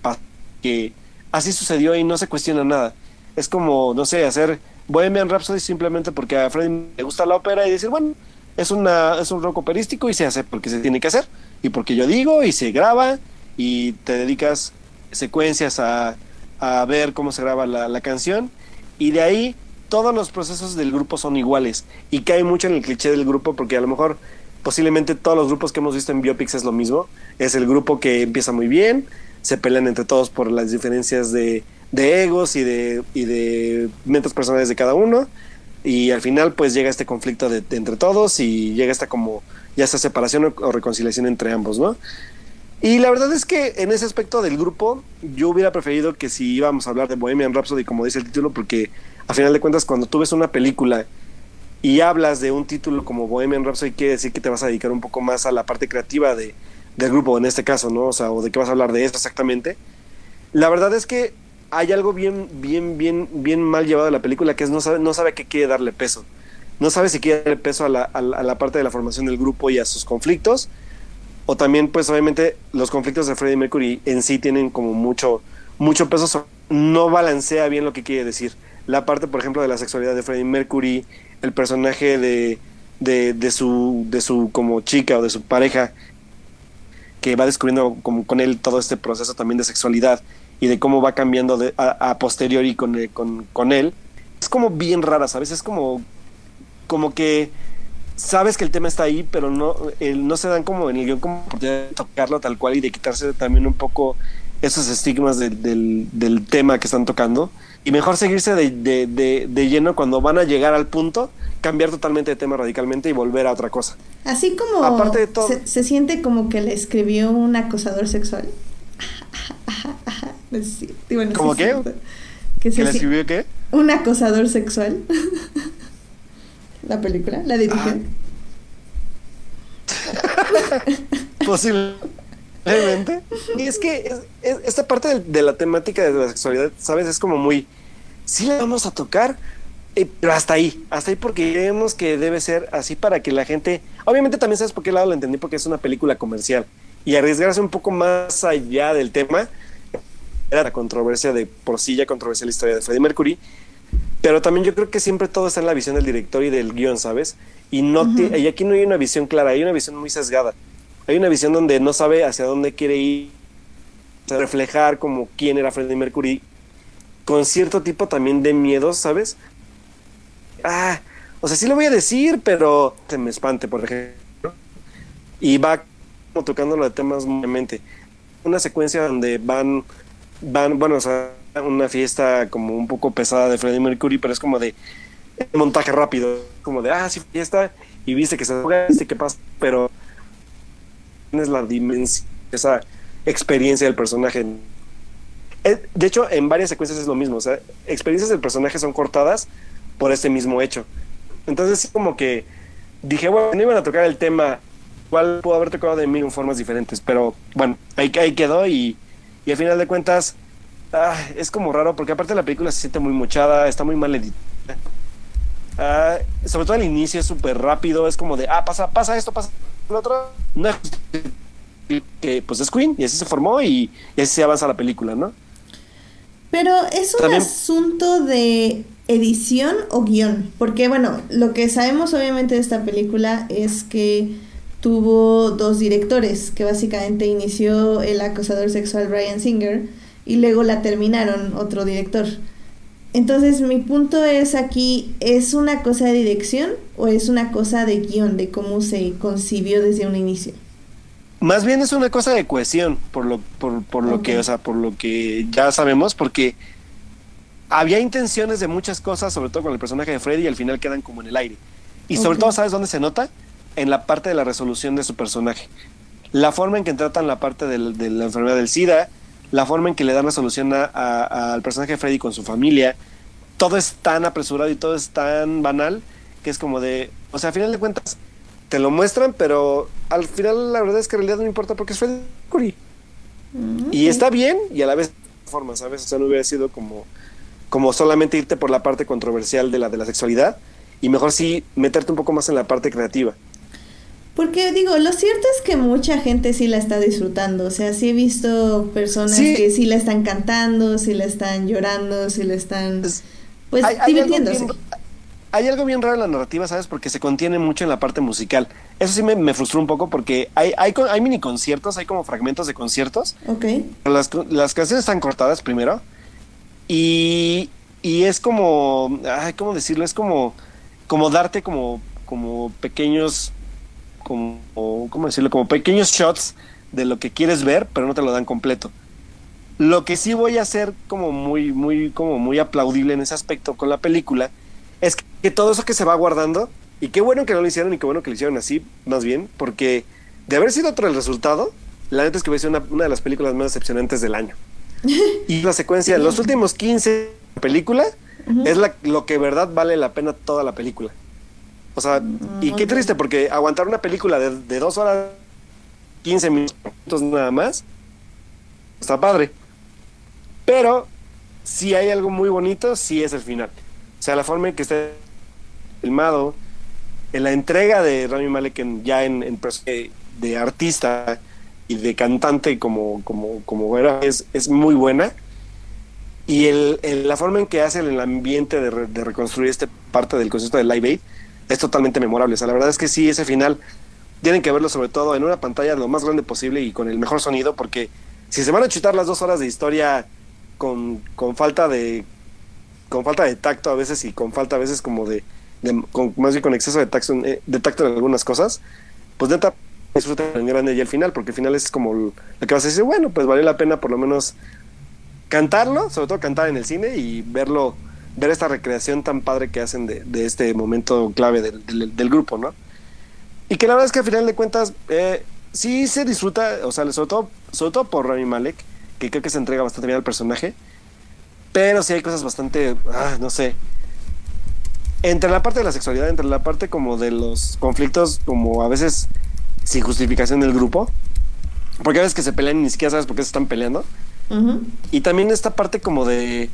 que así sucedió y no se cuestiona nada. Es como, no sé, hacer Bohemian Rhapsody simplemente porque a Freddy le gusta la ópera y decir, bueno, es, una, es un rock operístico y se hace porque se tiene que hacer y porque yo digo y se graba y te dedicas secuencias a, a ver cómo se graba la, la, canción y de ahí todos los procesos del grupo son iguales y cae mucho en el cliché del grupo porque a lo mejor posiblemente todos los grupos que hemos visto en biopics es lo mismo. Es el grupo que empieza muy bien se pelean entre todos por las diferencias de, egos y de, y metas personales de cada uno. Y al final pues llega este conflicto de entre todos y llega esta como ya sea separación o, o reconciliación entre ambos no y la verdad es que en ese aspecto del grupo, yo hubiera preferido que si íbamos a hablar de Bohemian Rhapsody, como dice el título, porque a final de cuentas, cuando tú ves una película y hablas de un título como Bohemian Rhapsody, quiere decir que te vas a dedicar un poco más a la parte creativa de, del grupo, en este caso, ¿no? O sea, o de qué vas a hablar de eso exactamente. La verdad es que hay algo bien, bien, bien, bien mal llevado de la película, que es no sabe, no sabe qué quiere darle peso. No sabe si quiere darle peso a la, a la, a la parte de la formación del grupo y a sus conflictos o también pues obviamente los conflictos de Freddie Mercury en sí tienen como mucho mucho peso no balancea bien lo que quiere decir la parte por ejemplo de la sexualidad de Freddie Mercury el personaje de, de, su de su como chica o de su pareja que va descubriendo como con él todo este proceso también de sexualidad y de cómo va cambiando de, a, posteriori con, con, con él es como bien rara sabes es como como que sabes que el tema está ahí, pero no, el, no se dan como en el guion como de tocarlo tal cual y de quitarse también un poco esos estigmas de, del, del, tema que están tocando. Y mejor seguirse de, de, de, de, lleno cuando van a llegar al punto, cambiar totalmente de tema radicalmente y volver a otra cosa. Así como Aparte de todo, se, se siente como que le escribió un acosador sexual. bueno, ¿Cómo qué? Que, ¿Que le escribió qué? Un acosador sexual. la película? ¿La dirigió? Ah. Posiblemente. Y es que es, es, esta parte de, de, la temática de la sexualidad, ¿sabes? Es como muy. Sí la vamos a tocar, eh, pero hasta ahí. Hasta ahí porque creemos que debe ser así para que la gente. Obviamente también sabes por qué lado lo entendí, porque es una película comercial. Y arriesgarse un poco más allá del tema era la controversia de por sí ya controversia la historia de Freddie Mercury pero también yo creo que siempre todo está en la visión del director y del guion, ¿sabes? Y, no uh -huh. y aquí no hay una visión clara, hay una visión muy sesgada. Hay una visión donde no sabe hacia dónde quiere ir, reflejar como quién era Freddie Mercury, con cierto tipo también de miedos, ¿sabes? Ah, o sea, sí lo voy a decir, pero se me espante, por ejemplo. Y va como tocando los temas mente. Una secuencia donde van, van, bueno, o sea, una fiesta como un poco pesada de Freddie Mercury, pero es como de montaje rápido, como de, ah, sí, fiesta, y viste que se juega, viste que pasa, pero tienes la dimensión, esa experiencia del personaje. Eh, de hecho, en varias secuencias es lo mismo, experiencias del personaje son cortadas por este mismo hecho. Entonces, como que dije, bueno, no iban a tocar el tema, cuál pudo haber tocado de mil formas diferentes, pero bueno, ahí, ahí quedó y, y al final de cuentas, ah, es como raro porque aparte la película se siente muy muchada, está muy mal editada. Ah, sobre todo al inicio es súper rápido, es como de, ah, pasa, pasa esto, pasa lo otro. No es que pues es Queen y así se formó y, y así se avanza la película, ¿no? Pero es un asunto de edición o guion, porque bueno, lo que sabemos obviamente de esta película es que tuvo dos directores, que básicamente inició el acosador sexual Brian Singer y luego la terminaron otro director. Entonces mi punto es aquí, ¿es una cosa de dirección o es una cosa de guion, de cómo se concibió desde un inicio? Más bien es una cosa de cohesión, por lo, por, lo que, o sea, por lo que ya sabemos, porque había intenciones de muchas cosas, sobre todo con el personaje de Freddy, y al final quedan como en el aire. Y sobre todo, ¿sabes dónde se nota? en la parte de la resolución de su personaje. La forma en que tratan la parte de la enfermedad del SIDA, la forma en que le dan la solución al personaje de Freddy con su familia, todo es tan apresurado y todo es tan banal que es como de, o sea, al final de cuentas te lo muestran, pero al final la verdad es que en realidad no importa porque es Freddy Mercury. Mm, y está bien y a la vez forma, ¿sabes? O sea, no hubiera sido como, como solamente irte por la parte controversial de la de la sexualidad y mejor sí meterte un poco más en la parte creativa. Porque digo, lo cierto es que mucha gente sí la está disfrutando. O sea, sí he visto personas que sí la están cantando, sí la están llorando, sí la están pues divirtiéndose. hay algo bien raro en la narrativa, ¿sabes? Porque se contiene mucho en la parte musical. Eso sí me, frustró un poco porque hay, hay, hay, mini conciertos, hay como fragmentos de conciertos. Ok. Las, las canciones están cortadas primero. Y, y es como, ay, ¿cómo decirlo? Es como, como darte como, como pequeños como, ¿cómo decirlo? Como pequeños shots de lo que quieres ver, pero no te lo dan completo. Lo que sí voy a hacer como muy, muy, como muy aplaudible en ese aspecto con la película es que todo eso que se va guardando, y qué bueno que no lo hicieron y qué bueno que lo hicieron así, más bien, porque de haber sido otro el resultado, la neta es que ser una, una de las películas más decepcionantes del año. y la secuencia, los últimos 15 de la película, es la, lo que verdad vale la pena toda la película. O sea, y qué triste, porque aguantar una película de, dos horas, 15 minutos nada más, está padre. Pero, si hay algo muy bonito, sí es el final. O sea, la forma en que está filmado, en la entrega de Rami Malek ya en, en de artista y de cantante como, como, como era, es, es muy buena. Y el, la forma en que hace el ambiente de, de reconstruir esta parte del concepto de Live Aid es totalmente memorable. O sea, la verdad es que sí, ese final tienen que verlo sobre todo en una pantalla lo más grande posible y con el mejor sonido, porque si se van a chutar las dos horas de historia con, con falta de con falta de tacto a veces y con falta a veces como de, con, más bien con exceso de tacto, eh, de tacto en algunas cosas, pues neta disfrutan en grande y el final, porque el final es como lo que vas a decir, bueno, pues vale la pena por lo menos cantarlo, sobre todo cantar en el cine y verlo ver esta recreación tan padre que hacen de, este momento clave del, grupo, ¿no? Y que la verdad es que al final de cuentas eh, sí se disfruta, o sea, sobre todo, sobre todo por Rami Malek, que creo que se entrega bastante bien al personaje, pero sí hay cosas bastante, ah, no sé, entre la parte de la sexualidad, entre la parte como de los conflictos, como a veces sin justificación del grupo, porque a veces que se pelean y ni siquiera sabes por qué se están peleando. Y también esta parte como de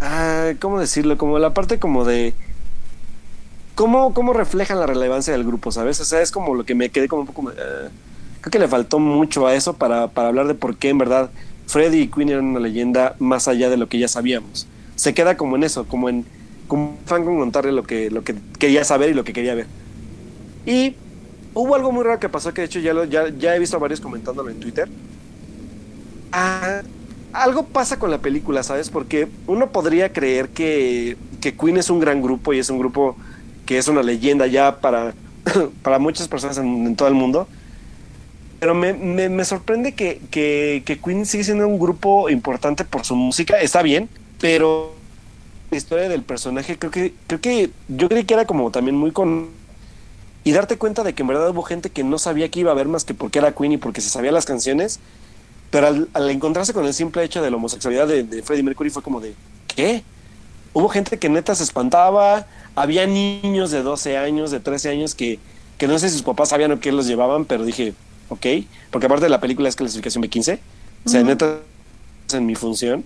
ah, ¿cómo decirlo? Como la parte como de cómo, cómo reflejan la relevancia del grupo, ¿sabes? O sea, es como lo que me quedé como un poco... Ah, creo que le faltó mucho a eso para, para hablar de por qué en verdad Freddy y Queen eran una leyenda más allá de lo que ya sabíamos. Se queda como en eso, como en como fan con contarle lo que, lo que quería saber y lo que quería ver. Y hubo algo muy raro que pasó que de hecho ya, ya, ya he visto a varios comentándolo en Twitter. Ah, algo pasa con la película, ¿sabes? Porque uno podría creer que, que Queen es un gran grupo y es un grupo que es una leyenda ya para, para muchas personas en, todo el mundo. Pero me, me, sorprende que, que, que, Queen sigue siendo un grupo importante por su música. Está bien, pero la historia del personaje creo que, creo que yo creí que era como también muy con... Y darte cuenta de que en verdad hubo gente que no sabía que iba a ver más que porque era Queen y porque se sabía las canciones pero al, encontrarse con el simple hecho de la homosexualidad de, Freddie Mercury fue como de, ¿qué? Hubo gente que neta se espantaba, había niños de 12 años, de 13 años que, que no sé si sus papás sabían o qué los llevaban, pero dije, ok, porque aparte de la película es clasificación B15, o sea, neta en mi función,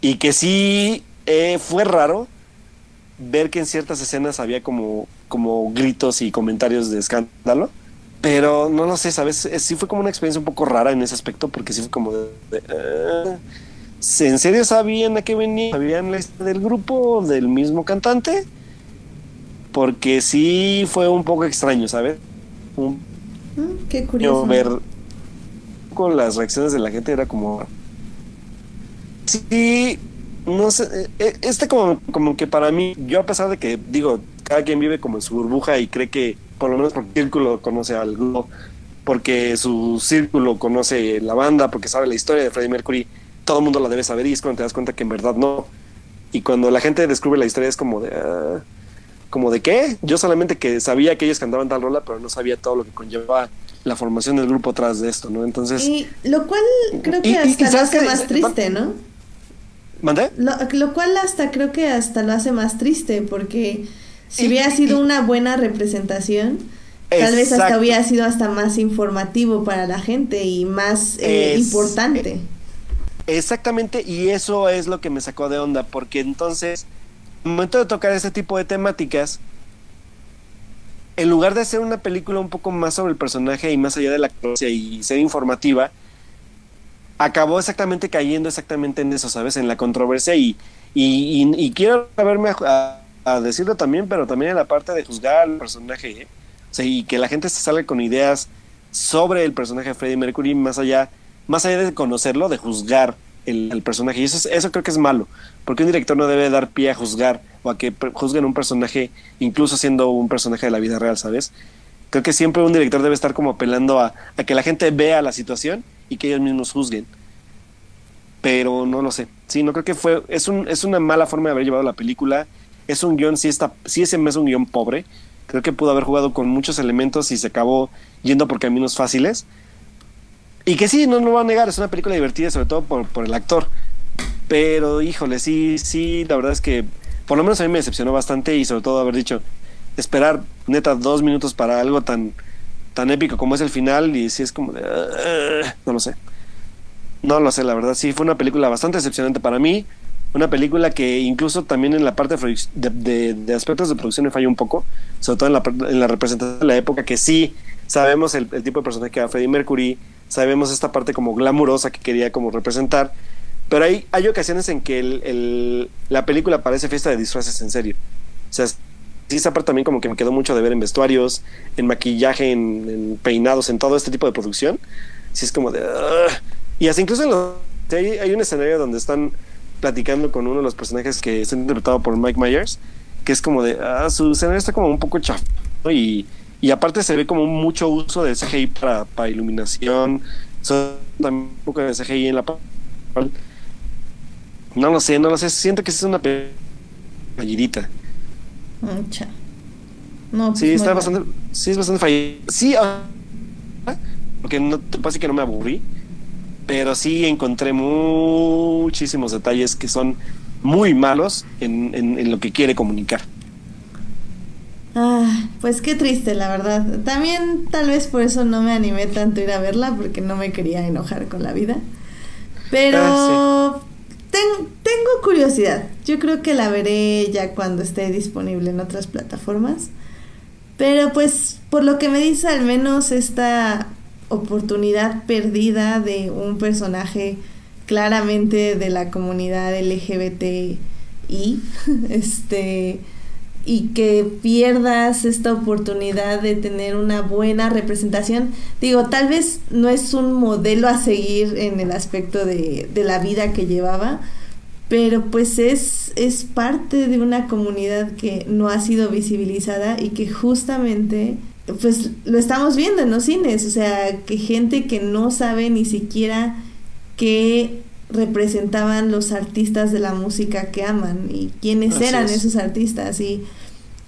y que sí eh, fue raro ver que en ciertas escenas había como, como gritos y comentarios de escándalo pero no lo sé, ¿sabes? Sí fue como una experiencia un poco rara en ese aspecto, porque sí fue como de. Eh, ¿En serio sabían a qué venía? ¿Sabían la historia del grupo, del mismo cantante? Porque sí fue un poco extraño, ¿sabes? Un, mm, qué curioso. Ver con las reacciones de la gente era como... Sí, no sé, eh, eh, este como, como que para mí, yo a pesar de que digo, cada quien vive como en su burbuja y cree que por lo menos por círculo conoce al grupo, porque su círculo conoce la banda, porque sabe la historia de Freddie Mercury, todo el mundo la debe saber y es cuando te das cuenta que en verdad no. Y cuando la gente descubre la historia es como de... Ah, como de qué? Yo solamente que sabía que ellos cantaban tal rola, pero no sabía todo lo que conllevaba la formación del grupo atrás de esto, ¿no? Entonces... Y lo cual creo que hasta lo hace más triste, ¿no? ¿Mandé? Lo, lo, cual hasta creo que hasta lo hace más triste, porque si hubiera sido una buena representación, tal vez hasta hubiera sido hasta más informativo para la gente y más eh, importante. Exactamente, y eso es lo que me sacó de onda, porque entonces, al momento de tocar ese tipo de temáticas, en lugar de hacer una película un poco más sobre el personaje y más allá de la crocia y ser informativa, acabó exactamente cayendo exactamente en eso, ¿sabes? En la controversia y, y, quiero verme a, decirlo también, pero también en la parte de juzgar al personaje, ¿eh? O sea, y que la gente se salga con ideas sobre el personaje de Freddie Mercury más allá, más allá de conocerlo, de juzgar el, personaje. Y eso, eso creo que es malo, porque un director no debe dar pie a juzgar o a que juzguen un personaje, incluso siendo un personaje de la vida real, ¿sabes? Creo que siempre un director debe estar como apelando a, a que la gente vea la situación y que ellos mismos juzguen. Pero no lo sé. Sí, no creo que fue. Es, un, es una mala forma de haber llevado la película. Es un guion, sí, está, sí es un guion pobre. Creo que pudo haber jugado con muchos elementos y se acabó yendo por caminos fáciles. Y que sí, no lo voy a negar, es una película divertida, sobre todo por, por el actor. Pero, híjole, sí, sí, la verdad es que por lo menos a mí me decepcionó bastante y sobre todo haber dicho, esperar neta dos minutos para algo tan tan épico como es el final y si es como de... no lo sé. No lo sé, la verdad. Sí, fue una película bastante decepcionante para mí. Una película que incluso también en la parte de, de, aspectos de producción me falló un poco, sobre todo en la, en la representación de la época, que sí sabemos el, tipo de personaje que era Freddie Mercury, sabemos esta parte como glamurosa que quería como representar, pero hay, hay ocasiones en que el, la película parece fiesta de disfraces en serio. O sea, sí, esa parte también como que me quedó mucho de ver en vestuarios, en maquillaje, en, peinados, en todo este tipo de producción. Sí es como de... Y hasta incluso en los, hay, un escenario donde están platicando con uno de los personajes que está interpretado por Mike Myers, que es como de... Ah, su escenario está como un poco chafo y, y aparte se ve como mucho uso de CGI para, para iluminación, también un poco de CGI en la... No lo sé, no lo sé, siento que es una fallidita. Mucha. No, pues sí, está bastante, sí, es bastante fallido. Sí, ah, porque no te pasa que no me aburrí, pero sí encontré muchísimos detalles que son muy malos en, en, lo que quiere comunicar. Ah, pues qué triste, la verdad. También tal vez por eso no me animé tanto a ir a verla, porque no me quería enojar con la vida. Pero ah, tengo curiosidad. Yo creo que la veré ya cuando esté disponible en otras plataformas. Pero pues por lo que me dice al menos esta oportunidad perdida de un personaje claramente de la comunidad LGBTI, este y que pierdas esta oportunidad de tener una buena representación. Digo, tal vez no es un modelo a seguir en el aspecto de, de la vida que llevaba, pero pues es, es parte de una comunidad que no ha sido visibilizada y que justamente pues lo estamos viendo en los cines, o sea, que gente que no sabe ni siquiera qué representaban los artistas de la música que aman y quiénes eran esos artistas. Y,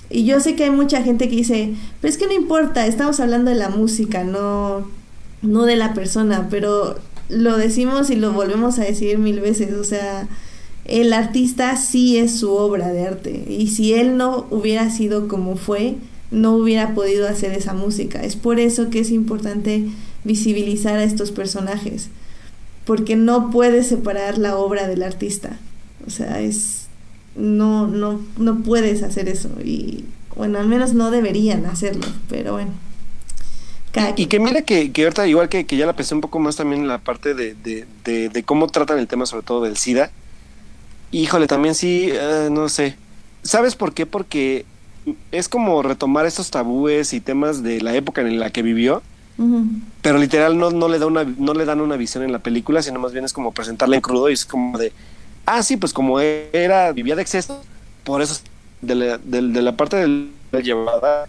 y yo sé que hay mucha gente que dice, pero es que no importa, estamos hablando de la música, no, no de la persona, pero lo decimos y lo volvemos a decir mil veces, o sea, el artista sí es su obra de arte y si él no hubiera sido como fue, no hubiera podido hacer esa música. Es por eso que es importante visibilizar a estos personajes, porque no puedes separar la obra del artista. O sea, es no no no puedes hacer eso y bueno, al menos no deberían hacerlo, pero bueno. Y, que mira que, que ahorita, igual que, que, ya la pensé un poco más también en la parte de, de, de, cómo tratan el tema, sobre todo del SIDA. Híjole, también sí, eh, no sé. ¿Sabes por qué? Porque es como retomar estos tabúes y temas de la época en la que vivió, pero literal no, no, le da una, no le dan una visión en la película, sino más bien es como presentarla en crudo y es como de, ah, sí, pues como era, vivía de exceso, por eso de la, de, la parte de la llevada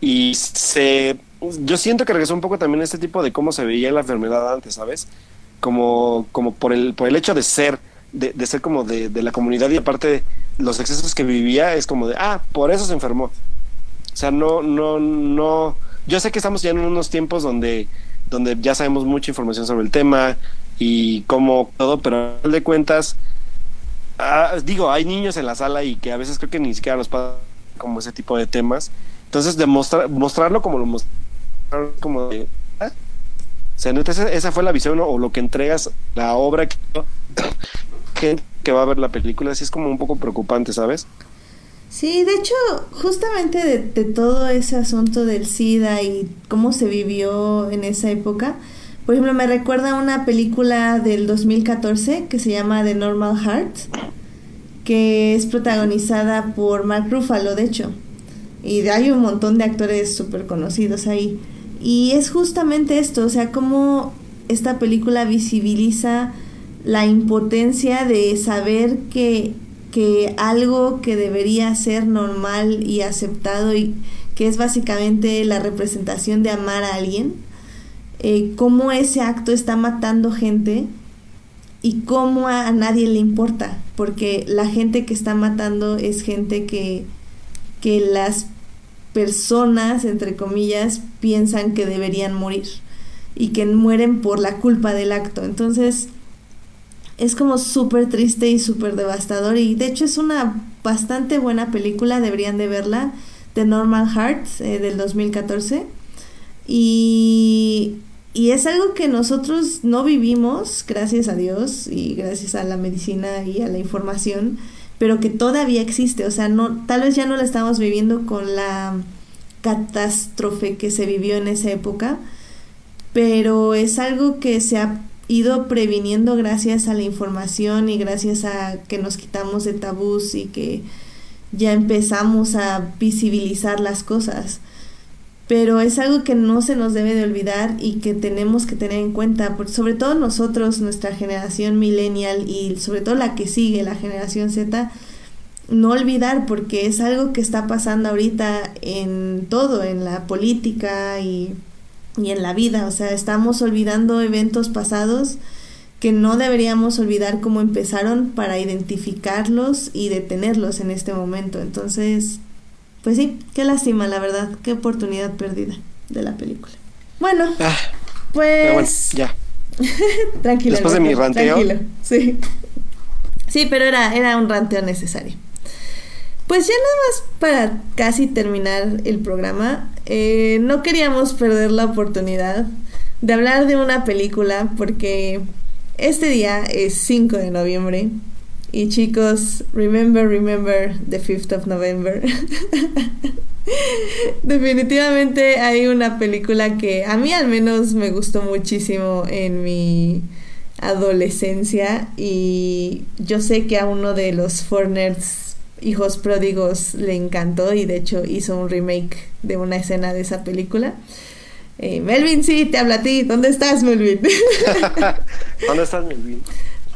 y se yo siento que regresó un poco también a este tipo de cómo se veía la enfermedad antes, ¿sabes? Como, como por el, por el hecho de ser, de, ser como de, de, la comunidad y aparte los excesos que vivía es como de, ah, por eso se enfermó. O sea, no, no, no. Yo sé que estamos ya en unos tiempos donde, donde ya sabemos mucha información sobre el tema y cómo todo, pero al de cuentas, ah, digo, hay niños en la sala y que a veces creo que ni siquiera los pasan como ese tipo de temas. Entonces, demostrar, mostrarlo como lo como de, ¿ah? O sea, esa fue la visión o lo que entregas, la obra que, que va a ver la película, así es como un poco preocupante, ¿sabes? Sí, de hecho, justamente de, de, todo ese asunto del SIDA y cómo se vivió en esa época, por ejemplo, me recuerda una película del 2014 que se llama The Normal Heart, que es protagonizada por Mark Ruffalo, de hecho. Y hay un montón de actores súper conocidos ahí. Y es justamente esto, o sea, cómo esta película visibiliza la impotencia de saber que, que algo que debería ser normal y aceptado y que es básicamente la representación de amar a alguien, eh, cómo ese acto está matando gente y cómo a, nadie le importa, porque la gente que está matando es gente que, que las personas, entre comillas, piensan que deberían morir y que mueren por la culpa del acto. Entonces, es como súper triste y súper devastador y de hecho es una bastante buena película, deberían de verla, The Normal Heart eh, del 2014. Y, y es algo que nosotros no vivimos, gracias a Dios y gracias a la medicina y a la información pero que todavía existe, o sea, no, tal vez ya no la estamos viviendo con la catástrofe que se vivió en esa época, pero es algo que se ha ido previniendo gracias a la información y gracias a que nos quitamos de tabús y que ya empezamos a visibilizar las cosas. Pero es algo que no se nos debe de olvidar y que tenemos que tener en cuenta, sobre todo nosotros, nuestra generación millennial y sobre todo la que sigue, la generación Z, no olvidar porque es algo que está pasando ahorita en todo, en la política y, y en la vida. O sea, estamos olvidando eventos pasados que no deberíamos olvidar cómo empezaron para identificarlos y detenerlos en este momento. Entonces, pues sí, qué lástima, la verdad, qué oportunidad perdida de la película. Bueno, ah, pues ya. tranquilo. Después de mi ranteo. Tranquilo, sí. Sí, pero era, era un ranteo necesario. Pues ya nada más para casi terminar el programa, eh, no queríamos perder la oportunidad de hablar de una película porque este día es 5 de noviembre y chicos, remember, remember the 5th of November. Definitivamente hay una película que a mí al menos me gustó muchísimo en mi adolescencia y yo sé que a uno de los Forners hijos pródigos le encantó y de hecho hizo un remake de una escena de esa película. Eh, Melvin, sí, te habla a ti. ¿Dónde estás, Melvin? ¿Dónde estás, Melvin?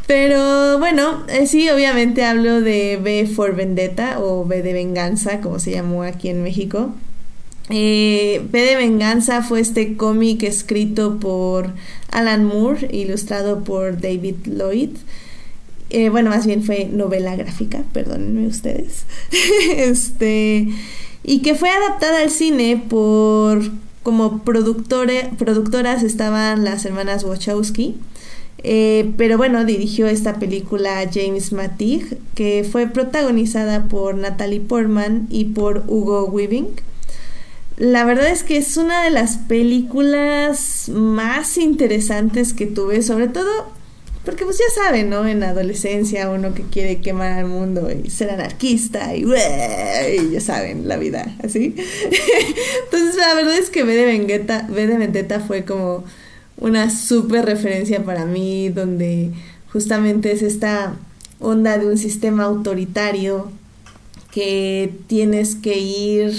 Pero bueno, eh, sí, obviamente hablo de B for Vendetta o B de Venganza, como se llamó aquí en México. Eh, B de Venganza fue este cómic escrito por Alan Moore, ilustrado por David Lloyd. Eh, bueno, más bien fue novela gráfica, perdónenme ustedes. este, y que fue adaptada al cine por como productoras estaban las hermanas Wachowski. Eh, pero bueno, dirigió esta película James Matig, que fue protagonizada por Natalie Portman y por Hugo Weaving. La verdad es que es una de las películas más interesantes que tuve, sobre todo porque pues ya saben, ¿no? En la adolescencia uno que quiere quemar al mundo y ser anarquista y, y ya saben, la vida, así. Entonces la verdad es que B de Vendetta, B de Vendetta fue como una súper referencia para mí, donde justamente es esta onda de un sistema autoritario que tienes que ir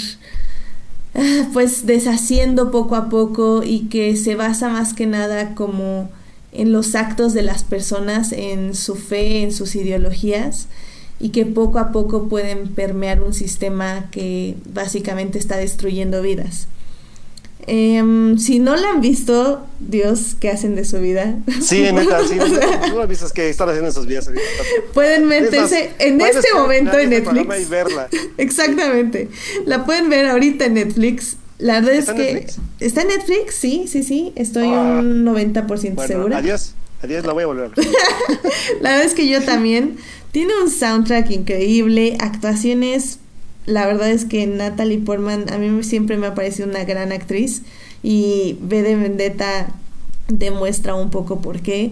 ah, pues deshaciendo poco a poco y que se basa más que nada como en los actos de las personas, en su fe, en sus ideologías y que poco a poco pueden permear un sistema que básicamente está destruyendo vidas. Em, si no la han visto, Dios, ¿qué hacen de su vida? Sí, neta, sí. tú no has visto qué están haciendo esos vidas. Pueden meterse en este momento en Netflix. Y verla. Exactamente. La pueden ver ahorita en Netflix. La verdad es que. Netflix? ¿Está en Netflix? Sí, sí, sí. Estoy Ah. un 90% Bueno, segura. adiós. Adiós, la voy a volver. La verdad es que yo también. Tiene un soundtrack increíble, actuaciones. La verdad es que Natalie Portman a mí siempre me ha parecido una gran actriz y V de Vendetta demuestra un poco por qué.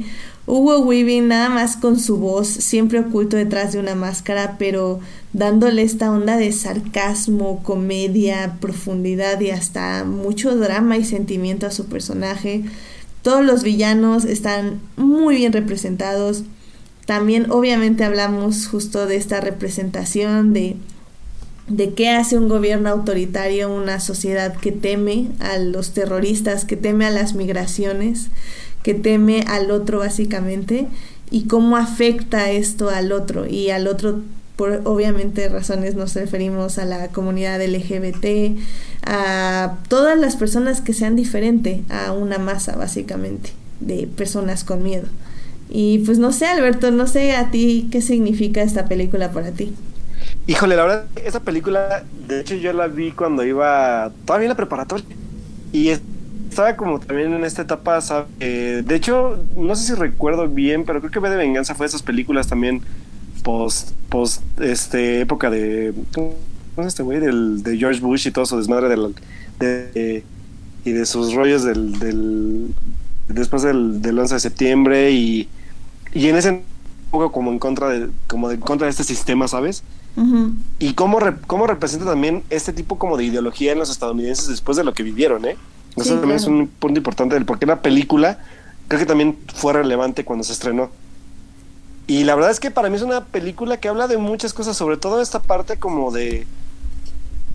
Hugo Weaving nada más con su voz, siempre oculto detrás de una máscara, pero dándole esta onda de sarcasmo, comedia, profundidad y hasta mucho drama y sentimiento a su personaje. Todos los villanos están muy bien representados. También obviamente hablamos justo de esta representación de, de qué hace un gobierno autoritario, una sociedad que teme a los terroristas, que teme a las migraciones, que teme al otro básicamente, y cómo afecta esto al otro. Y al otro, por obviamente razones, nos referimos a la comunidad LGBT, a todas las personas que sean diferente a una masa básicamente de personas con miedo. Y pues no sé, Alberto, no sé a ti qué significa esta película para ti. Híjole, la verdad, esa película, de hecho, yo la vi cuando iba todavía en la preparatoria. Y es- estaba como también en esta etapa, ¿sabe? Eh, de hecho, no sé si recuerdo bien, pero creo que V de Venganza fue de esas películas también post, post, este, época de, ¿cómo es este güey? Del, de George Bush y todo su desmadre del, de, y de sus rollos del, del después del, del 11 de septiembre y, y en ese poco como en contra de, como de en contra de este sistema, ¿sabes? Y cómo, re- cómo representa también este tipo como de ideología en los estadounidenses después de lo que vivieron, ¿eh? Eso Sí, también es claro. un punto importante del por qué la película creo que también fue relevante cuando se estrenó. Y la verdad es que para mí es una película que habla de muchas cosas, sobre todo esta parte como de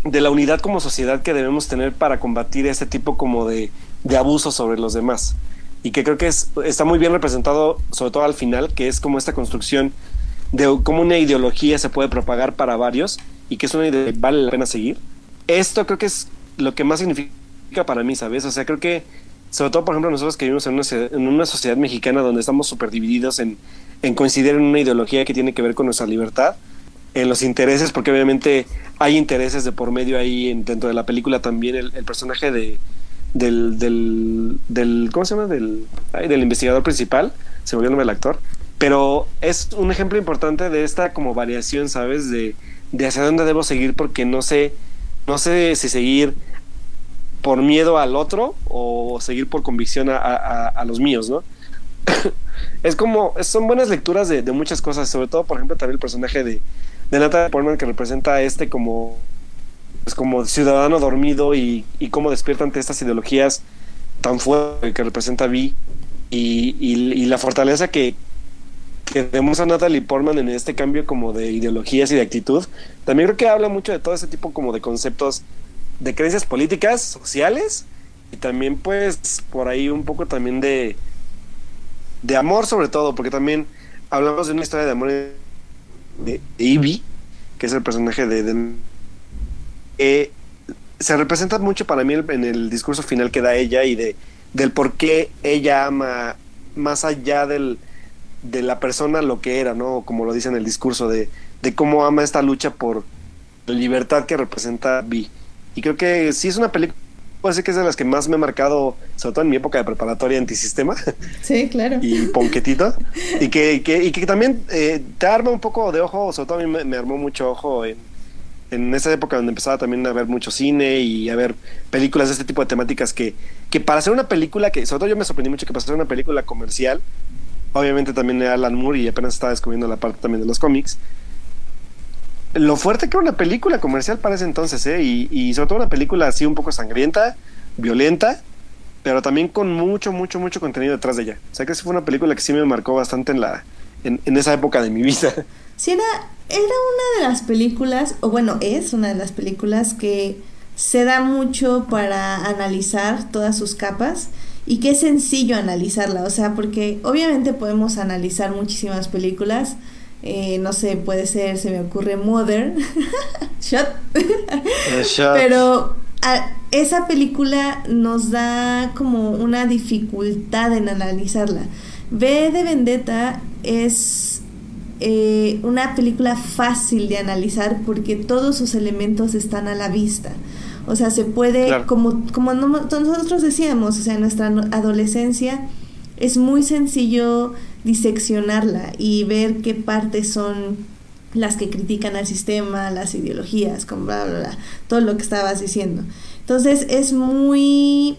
de la unidad como sociedad que debemos tener para combatir este tipo como de, de abuso sobre los demás. Y que creo que es, está muy bien representado, sobre todo al final, que es como esta construcción de cómo una ideología se puede propagar para varios y que es una idea que vale la pena seguir. Esto creo que es lo que más significa para mí, ¿sabes? O sea, creo que, sobre todo, por ejemplo, nosotros que vivimos en una, sociedad mexicana donde estamos súper divididos en, coincidir en una ideología que tiene que ver con nuestra libertad, en los intereses, porque obviamente hay intereses de por medio ahí en- dentro de la película también. El, personaje de, del, del, ¿cómo se llama? Del, del investigador principal, se volvió el nombre del actor. Pero es un ejemplo importante de esta como variación, ¿sabes? De, de hacia dónde debo seguir porque no sé, no sé si seguir por miedo al otro o seguir por convicción a, a- a los míos, ¿no? es como, son buenas lecturas de, de muchas cosas, sobre todo, por ejemplo, también el personaje de, de Natalie Portman que representa a este como, pues como ciudadano dormido y, y cómo despierta ante estas ideologías tan fuertes que representa Vi y, y, y la fortaleza que, que demuestra Natalie Portman en este cambio como de ideologías y de actitud. También creo que habla mucho de todo ese tipo como de conceptos de creencias políticas, sociales y también pues por ahí un poco también de de amor sobre todo, porque también hablamos de una historia de amor de, Ivy, que es el personaje de, se representa mucho para mí en el discurso final que da ella y de del por qué ella ama más allá del de la persona lo que era, ¿no? Como lo dice en el discurso de, de cómo ama esta lucha por la libertad que representa Vi. Y creo que sí es una película, puede ser que es de las que más me ha marcado, sobre todo en mi época de preparatoria antisistema Sí, claro. y ponquetito. y, que, que- y que también eh, te arma un poco de ojo, sobre todo a mí me, me armó mucho ojo en, en esa época donde empezaba también a ver mucho cine y a ver películas de este tipo de temáticas que, que para hacer una película que, sobre todo yo me sorprendí mucho que para hacer una película comercial, obviamente también era Alan Moore y apenas estaba descubriendo la parte también de los cómics. Lo fuerte que era una película comercial para ese entonces, ¿eh? Y, y sobre todo una película así un poco sangrienta, violenta, pero también con mucho, mucho, mucho contenido detrás de ella. O sea que fue una película que sí me marcó bastante en la en, en esa época de mi vida. Sí, era, era una de las películas, o bueno, es una de las películas que se da mucho para analizar todas sus capas y que es sencillo analizarla, o sea, porque obviamente podemos analizar muchísimas películas, eh, no sé, puede ser, se me ocurre Mother, Shot, pero a, esa película nos da como una dificultad en analizarla. V de Vendetta es eh, una película fácil de analizar porque todos sus elementos están a la vista. O sea, se puede, Claro. como, como no- nosotros decíamos, o sea, en nuestra adolescencia es muy sencillo diseccionarla y ver qué partes son las que critican al sistema, las ideologías, con bla, bla, bla, todo lo que estabas diciendo. Entonces es muy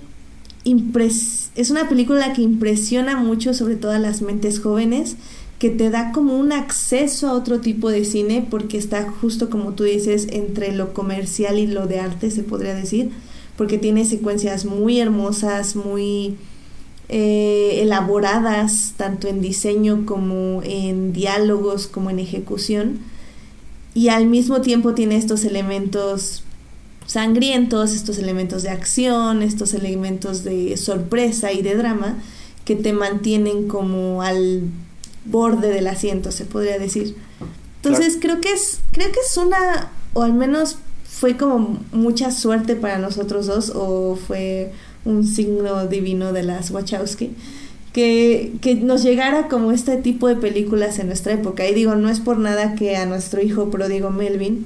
impres es una película que impresiona mucho sobre todo a las mentes jóvenes que te da como un acceso a otro tipo de cine porque está justo como tú dices entre lo comercial y lo de arte se podría decir porque tiene secuencias muy hermosas muy eh, elaboradas tanto en diseño como en diálogos como en ejecución y al mismo tiempo tiene estos elementos sangrientos, estos elementos de acción, estos elementos de sorpresa y de drama que te mantienen como al borde del asiento, se podría decir. Entonces creo que es creo que es una o al menos fue como mucha suerte para nosotros dos o fue un signo divino de las Wachowski que, que nos llegara como este tipo de películas en nuestra época. Y digo, no es por nada que a nuestro hijo pródigo Melvin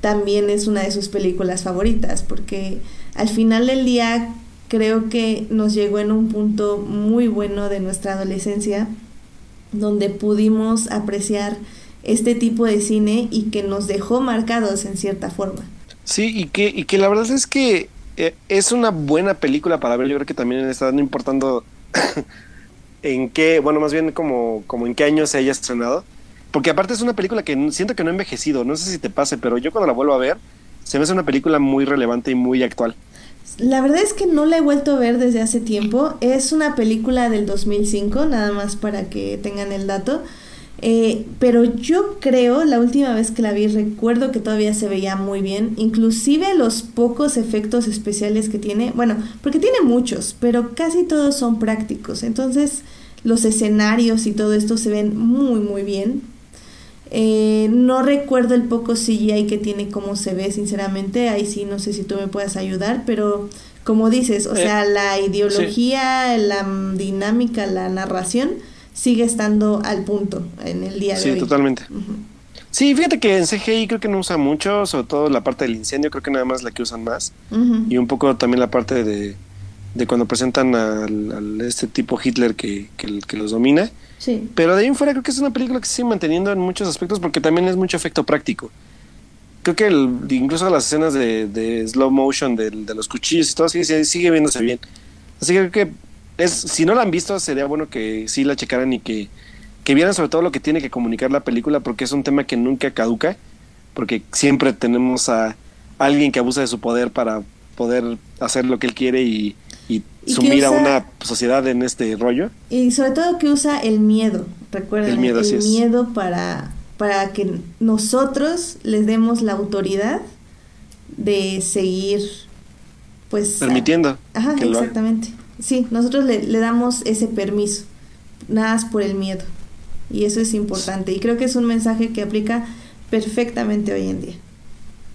también es una de sus películas favoritas, porque al final del día creo que nos llegó en un punto muy bueno de nuestra adolescencia, donde pudimos apreciar este tipo de cine y que nos dejó marcados en cierta forma. Sí, y que, y que la verdad es que eh, es una buena película para ver. Yo creo que también está no importando en qué, bueno, más bien como, como en qué año se haya estrenado. Porque aparte es una película que siento que no ha envejecido. No sé si te pase, pero yo cuando la vuelvo a ver, se me hace una película muy relevante y muy actual. La verdad es que no la he vuelto a ver desde hace tiempo. Es una película del 2005, nada más para que tengan el dato. Eh, pero yo creo, la última vez que la vi, recuerdo que todavía se veía muy bien. Inclusive los pocos efectos especiales que tiene, bueno, porque tiene muchos, pero casi todos son prácticos. Entonces los escenarios y todo esto se ven muy, muy bien. Eh, no recuerdo el poco CGI que tiene, cómo se ve, sinceramente. Ahí sí, no sé si tú me puedes ayudar, pero como dices, o Eh, sea, la ideología, la mm, dinámica, la narración sigue estando al punto en el día de Sí, hoy. totalmente. Ujú. Sí, fíjate que en CGI creo que no usa mucho, sobre todo la parte del incendio, creo que nada más la que usan más. Ujú. Y un poco también la parte de, de cuando presentan al, al este tipo Hitler que, que, que los domina. Sí. Pero de ahí en fuera creo que es una película que se sigue manteniendo en muchos aspectos porque también es mucho efecto práctico. Creo que el- incluso las escenas de, de slow motion de, los cuchillos y todo sigue, sigue viéndose bien. Así que creo que es, si no la han visto sería bueno que sí la checaran y que, que vieran sobre todo lo que tiene que comunicar la película porque es un tema que nunca caduca porque siempre tenemos a alguien que abusa de su poder para poder hacer lo que él quiere y, y Y que sumir a una sociedad en este rollo. Y sobre todo que usa el miedo, recuerden, El miedo, es. para, para que nosotros les demos la autoridad de seguir, pues... a- Permitiendo. Ajá, exactamente. Sí, nosotros le, le damos ese permiso, nada más por el miedo. Y eso es importante. Y creo que es un mensaje que aplica perfectamente hoy en día.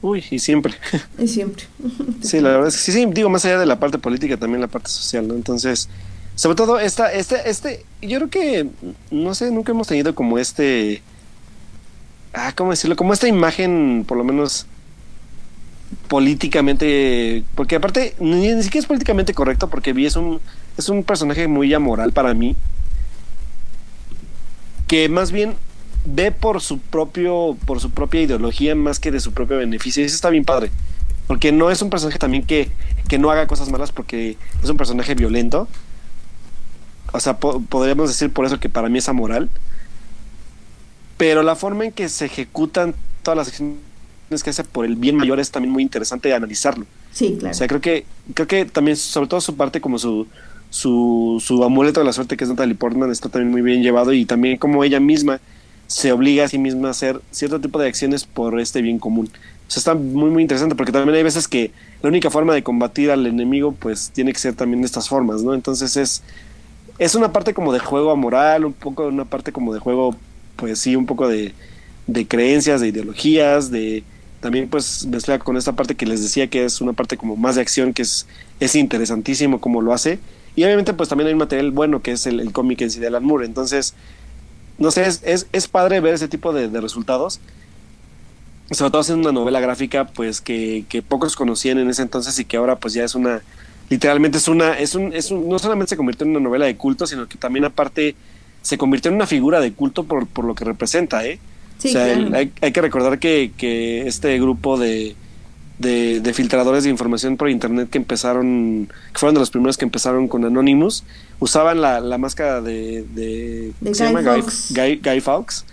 Uy, y siempre. Y siempre. Sí, la verdad es que sí, sí, digo, más allá de la parte política, también la parte social, ¿no? Entonces, sobre todo esta, este, este, yo creo que, no sé, nunca hemos tenido como este, ah, ¿cómo decirlo? Como esta imagen, por lo menos políticamente, porque aparte, ni, siquiera es políticamente correcto, porque Vi es un, es un personaje muy amoral para mí, que más bien ve por su propio, por su propia ideología más que de su propio beneficio, y eso está bien padre. Porque no es un personaje también que, que no haga cosas malas porque es un personaje violento. o sea, podríamos decir por eso que para mí es amoral. Pero la forma en que se ejecutan todas las acciones que hace por el bien mayor es también muy interesante analizarlo. Sí, claro. O sea, creo que, creo que también, sobre todo su parte como su, su, su amuleto de la suerte, que es Natalie Portman, está también muy bien llevado y también como ella misma se obliga a sí misma a hacer cierto tipo de acciones por este bien común. O sea, está muy, muy interesante porque también hay veces que la única forma de combatir al enemigo, pues tiene que ser también de estas formas, ¿no? Entonces es, es una parte como de juego amoral, un poco una parte como de juego, pues sí, un poco de, de creencias, de ideologías, de también pues mezcla con esta parte que les decía que es una parte como más de acción, que es, es interesantísimo como lo hace. Y obviamente pues también hay material bueno que es el, cómic en sí de Moore. Entonces, no sé, es, es, es padre ver ese tipo de, resultados sobre todo haciendo una novela gráfica pues que, que, pocos conocían en ese entonces y que ahora pues ya es una literalmente es una es un, es un no solamente se convirtió en una novela de culto sino que también aparte se convirtió en una figura de culto por, por lo que representa eh o sea, hay, hay, que recordar que, que este grupo de, de, de, filtradores de información por internet que empezaron, que fueron de los primeros que empezaron con Anonymous, usaban la, la máscara de, de, Guy, Fawkes. Guy, Guy, Fawkes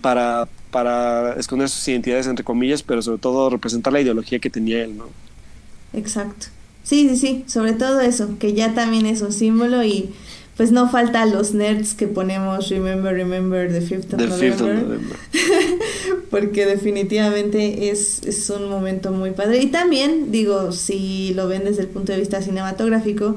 para, para esconder sus identidades, entre comillas, pero sobre todo representar la ideología que tenía él, ¿no? Exacto. Sí, sí, sí, sobre todo eso, que ya también es un símbolo y pues no falta los nerds que ponemos Remember, Remember the 5th of November. porque definitivamente es, es un momento muy padre. Y también, digo, si lo ven desde el punto de vista cinematográfico,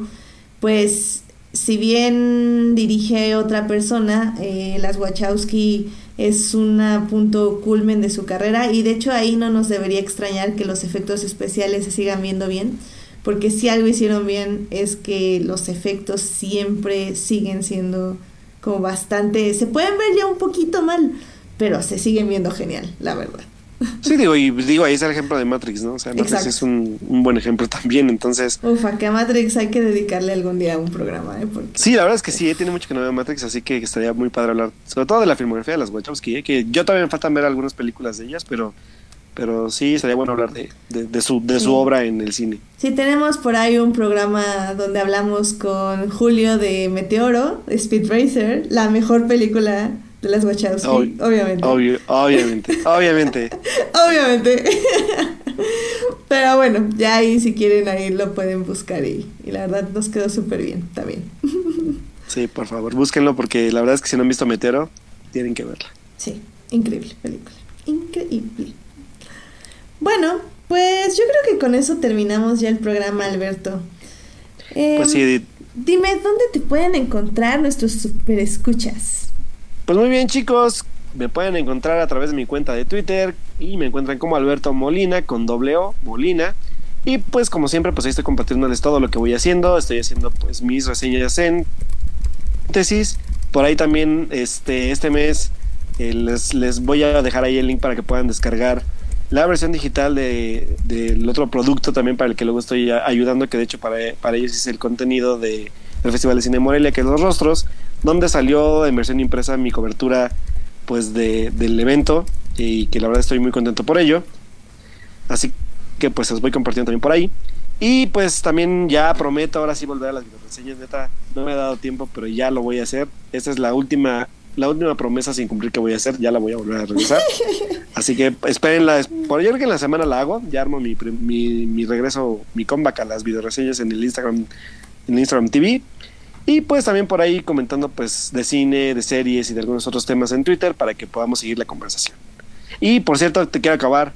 pues si bien dirige otra persona, eh, las Wachowski es un punto culmen de su carrera y de hecho ahí no nos debería extrañar que los efectos especiales se sigan viendo bien, porque si algo hicieron bien es que los efectos siempre siguen siendo como bastante, se pueden ver ya un poquito mal, pero se siguen viendo genial, la verdad. Sí, digo, y digo, ahí es el ejemplo de Matrix, ¿no? O sea, Matrix es un, buen ejemplo también, entonces... Ufa, que a Matrix hay que dedicarle algún día a un programa, ¿eh? Porque... Sí, la verdad es que sí, tiene mucho que no veo Matrix, así que estaría muy padre hablar, sobre todo de la filmografía de las Wachowski, ¿eh? que yo todavía me faltan ver algunas películas de ellas, pero pero sí estaría bueno hablar de, de, su, de su obra en el cine. Sí, tenemos por ahí un programa donde hablamos con Julio de Meteoro, Speed Racer, la mejor película de las Wachowski, obviamente. obviamente, obviamente. obviamente. Pero bueno, ya ahí si quieren ahí lo pueden buscar y, y la verdad nos quedó súper bien, bien. sí, por favor, búsquenlo porque la verdad es que si no han visto Meteoro, tienen que verla. Sí, increíble película, increíble. Bueno, pues yo creo que con eso terminamos ya el programa, Alberto. pues sí, em, Dime, ¿dónde te pueden encontrar nuestros super escuchas? Pues muy bien, chicos. Me pueden encontrar a través de mi cuenta de Twitter y me encuentran como Alberto Molina con doble O, Molina. Y pues como siempre, pues ahí estoy compartiéndoles todo lo que voy haciendo. Estoy haciendo pues mis reseñas en tesis. Por ahí también este, este mes eh, les, les voy a dejar ahí el link para que puedan descargar la versión digital del de, otro producto también para el que luego estoy ayudando, que de hecho para, para ellos es el contenido de, del Festival de Cine Morelia, que es Los Rostros, donde salió en versión impresa mi cobertura pues de, del evento y que la verdad estoy muy contento por ello. Así que pues los voy compartiendo también por ahí. Y pues también ya prometo ahora sí volver a las videoreseñas, neta, no me ha dado tiempo, pero ya lo voy a hacer. Esta es la última la última promesa sin cumplir que voy a hacer, ya la voy a volver a realizar. Así que espérenla. Por creo que en la semana la hago. Ya armo mi, mi, mi regreso, mi comeback a las videoreseñas en el Instagram, en Instagram TV. Y pues también por ahí comentando pues de cine, de series y de algunos otros temas en Twitter para que podamos seguir la conversación. Y por cierto, te quiero acabar,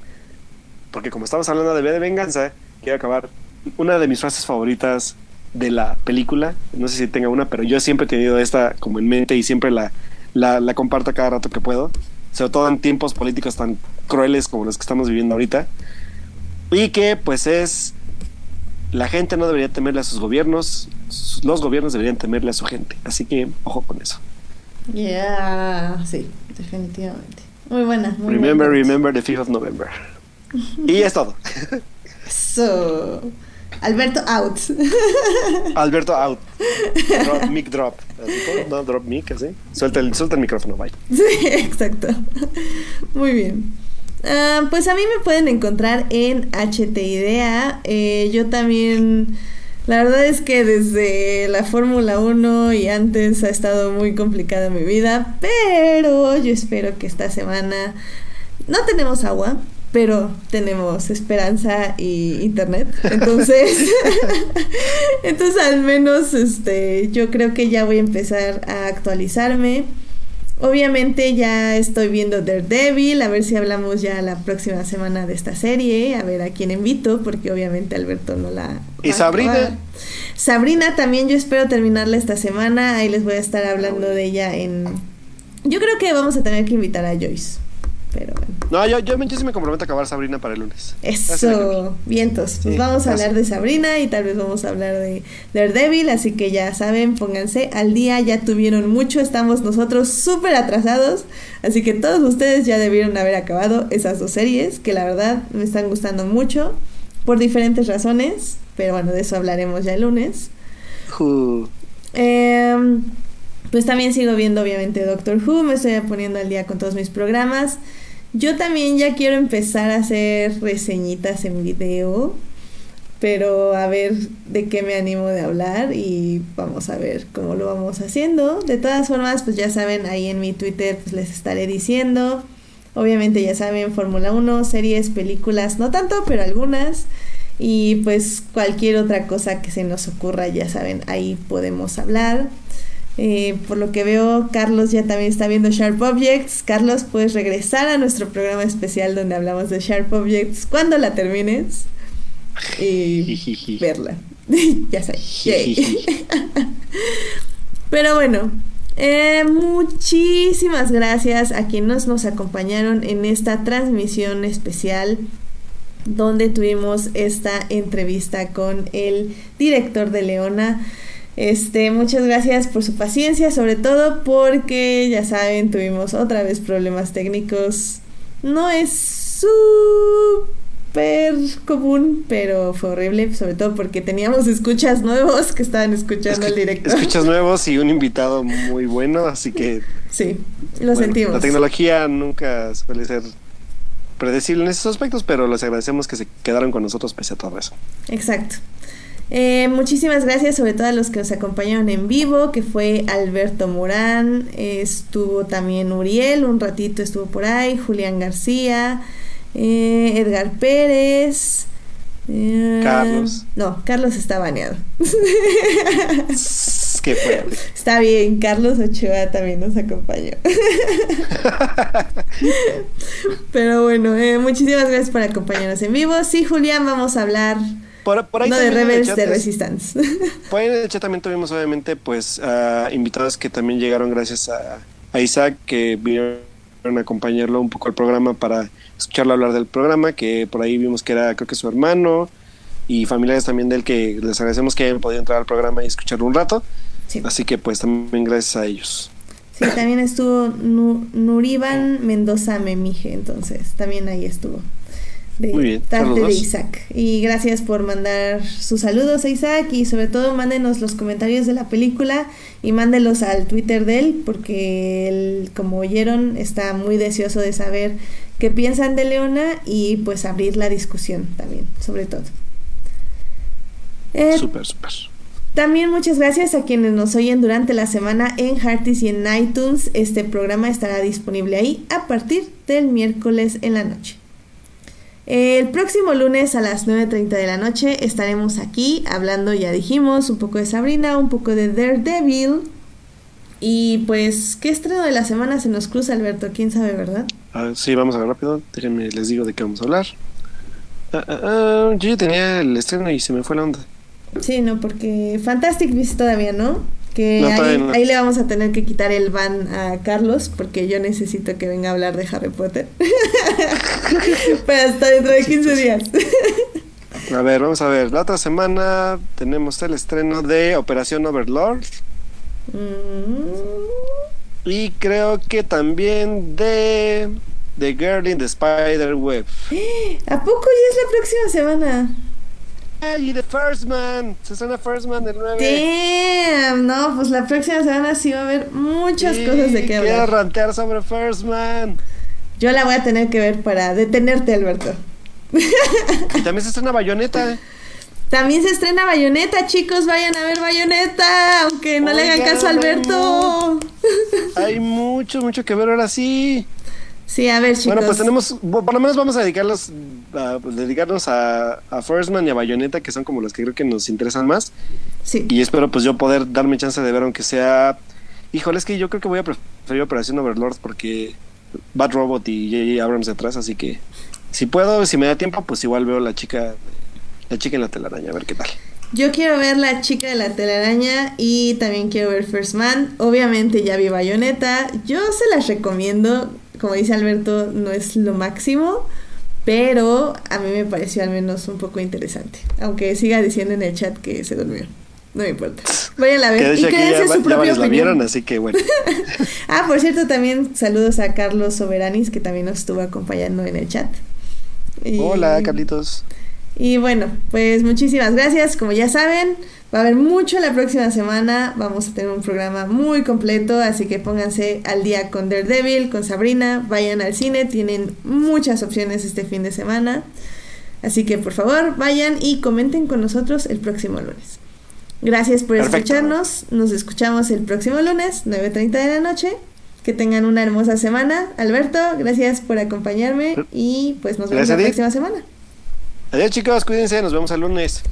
porque como estamos hablando de B de Venganza, quiero acabar una de mis frases favoritas de la película. No sé si tenga una, pero yo siempre he tenido esta como en mente y siempre la, la, la comparto cada rato que puedo, sobre todo en tiempos políticos tan crueles como los que estamos viviendo ahorita. Y que pues es, la gente no debería temerle a sus gobiernos, los gobiernos deberían temerle a su gente. Así que ojo con eso. Ya, sí, definitivamente. Muy buena. Muy remember, remember the 5th of November. y es todo. So, Alberto out. Alberto out. Drop, mic drop. No, drop mic, así. Suelta el, suelta el micrófono, bye. Sí, exacto. Muy bien. Uh, pues a mí me pueden encontrar en HT Idea. Eh, yo también La verdad es que desde la Fórmula 1 y antes ha estado muy complicada mi vida, pero yo espero que esta semana no tenemos agua, pero tenemos esperanza y internet. Entonces, entonces al menos este yo creo que ya voy a empezar a actualizarme Obviamente ya estoy viendo Daredevil, a ver si hablamos ya la próxima semana de esta serie, a ver a quién invito, porque obviamente Alberto no la... ¿Y Sabrina? Sabrina también yo espero terminarla esta semana, ahí les voy a estar hablando de ella en... Yo creo que vamos a tener que invitar a Joyce. Pero No, yo, yo, sí me comprometo a acabar Sabrina para el lunes. Eso, vientos. Pues vamos a hablar de Sabrina y tal vez vamos a hablar de Daredevil, así que ya saben, pónganse al día, ya tuvieron mucho, estamos nosotros súper atrasados, así que todos ustedes ya debieron haber acabado esas dos series, que la verdad me están gustando mucho, por diferentes razones, pero bueno, de eso hablaremos ya el lunes. Em, pues también sigo viendo obviamente Doctor Who, me estoy poniendo al día con todos mis programas. Yo también ya quiero empezar a hacer reseñitas en video, pero a ver de qué me animo de hablar y vamos a ver cómo lo vamos haciendo. De todas formas, pues ya saben, ahí en mi Twitter pues les estaré diciendo. Obviamente ya saben, Fórmula 1, series, películas, no tanto, pero algunas. Y pues cualquier otra cosa que se nos ocurra, ya saben, ahí podemos hablar. Eh, por lo que veo, Carlos ya también está viendo Sharp Objects. Carlos, puedes regresar a nuestro programa especial donde hablamos de Sharp Objects cuando la termines y verla. ya sabes. Pero bueno, eh, muchísimas gracias a quienes nos acompañaron en esta transmisión especial donde tuvimos esta entrevista con el director de Leona. Este, muchas gracias por su paciencia, sobre todo porque ya saben, tuvimos otra vez problemas técnicos. No es súper común, pero fue horrible, sobre todo porque teníamos escuchas nuevos que estaban escuchando el directo. Escuchas nuevos y un invitado muy bueno, así que Sí, lo sentimos. La tecnología nunca suele ser predecible en esos aspectos, pero les agradecemos que se quedaron con nosotros pese a todo eso. Exacto. Eh, muchísimas gracias sobre todo a los que nos acompañaron en vivo, que fue Alberto Morán, estuvo también Uriel, un ratito estuvo por ahí, Julián García, eh, Edgar Pérez. Eh, Carlos. No, Carlos está baneado. Qué fue. Está bien, Carlos Ochoa también nos acompañó. Pero bueno, muchísimas gracias por acompañarnos en vivo. Sí, Julián, vamos a hablar por, ahí no de Rebels, de Resistance. Por ahí en también tuvimos obviamente pues invitados que también llegaron gracias a, Isaac que vinieron a acompañarlo un poco al programa para escucharlo hablar del programa, que por ahí vimos que era creo que su hermano y familiares también de él que les agradecemos que hayan podido entrar al programa y escucharlo un rato. Así que pues también gracias a ellos. Sí, también estuvo Nuriban Mendoza Memije, entonces también ahí estuvo de Muy bien, de Isaac. Y gracias por mandar sus saludos a Isaac y sobre todo mándenos los comentarios de la película y mándelos al Twitter de él porque él, como oyeron, está muy deseoso de saber qué piensan de Leona y pues abrir la discusión también, sobre todo. Eh, súper, súper. También muchas gracias a quienes nos oyen durante la semana en Hearties y en iTunes. Este programa estará disponible ahí a partir del miércoles en la noche. El próximo lunes a las 9.30 de la noche estaremos aquí hablando, ya dijimos, un poco de Sabrina, un poco de Daredevil. Y pues, ¿qué estreno de la semana se nos cruza, Alberto? ¿Quién sabe, verdad? Ah, sí, vamos a ver rápido. Déjenme, les digo de qué vamos a hablar. Ah, ah, yo ya tenía el estreno y se me fue la onda. Sí, no, porque Fantastic Beasts todavía no. Que ahí, le vamos a tener que quitar el ban a Carlos porque yo necesito que venga a hablar de Harry Potter. Pero hasta dentro de 15 días. a ver, vamos a ver. La otra semana tenemos el estreno de Operación Overlord. Mm. Y creo que también de The Girl in the Spider Web. ¿A poco ya es la próxima semana? Y The First Man. Se suena First Man del 9. Damn, no, pues la próxima semana sí va a haber muchas cosas de qué hablar. Quiero rantear sobre First Man. Yo la voy a tener que ver para detenerte, Alberto. Y también se estrena Bayonetta. También se estrena Bayonetta, chicos, vayan a ver Bayonetta, aunque no le hagan caso a Alberto. Hay mucho, mucho que ver ahora sí. Sí, a ver, chicos. Bueno, pues tenemos, por lo menos vamos a dedicarlos, a, pues, dedicarnos a, a First Man y a Bayonetta, que son como los que creo que nos interesan más. Sí. Y espero pues yo poder darme chance de ver, aunque sea... Híjole, es que yo creo que voy a preferir Operación Overlord porque Bad Robot y J.J. Abrams detrás, así que si puedo, si me da tiempo, pues igual veo la chica, la chica en la telaraña, a ver qué tal. Yo quiero ver La chica de la telaraña y también quiero ver First Man. Obviamente ya vi Bayonetta. Yo se las recomiendo. Como dice Alberto, no es lo máximo. Pero a mí me pareció al menos un poco interesante. Aunque siga diciendo en el chat que se durmió. No me importa. Vayan a ver. Y créanse su ya propia varios la opinión. vieron, así que bueno. Ah, por cierto, también saludos a Carlos Soberanis, que también nos estuvo acompañando en el chat. Y- Hola, Carlitos. Y bueno, pues muchísimas gracias. Como ya saben, va a haber mucho la próxima semana. Vamos a tener un programa muy completo, así que pónganse al día con Daredevil, con Sabrina, vayan al cine, tienen muchas opciones este fin de semana. Así que por favor, vayan y comenten con nosotros el próximo lunes. Gracias por Perfecto. escucharnos. Nos escuchamos el próximo lunes, 9.30 de la noche. Que tengan una hermosa semana. Alberto, gracias por acompaciarme y pues nos vemos Gracias la próxima semana. Adiós chicos, cuídense, nos vemos el lunes.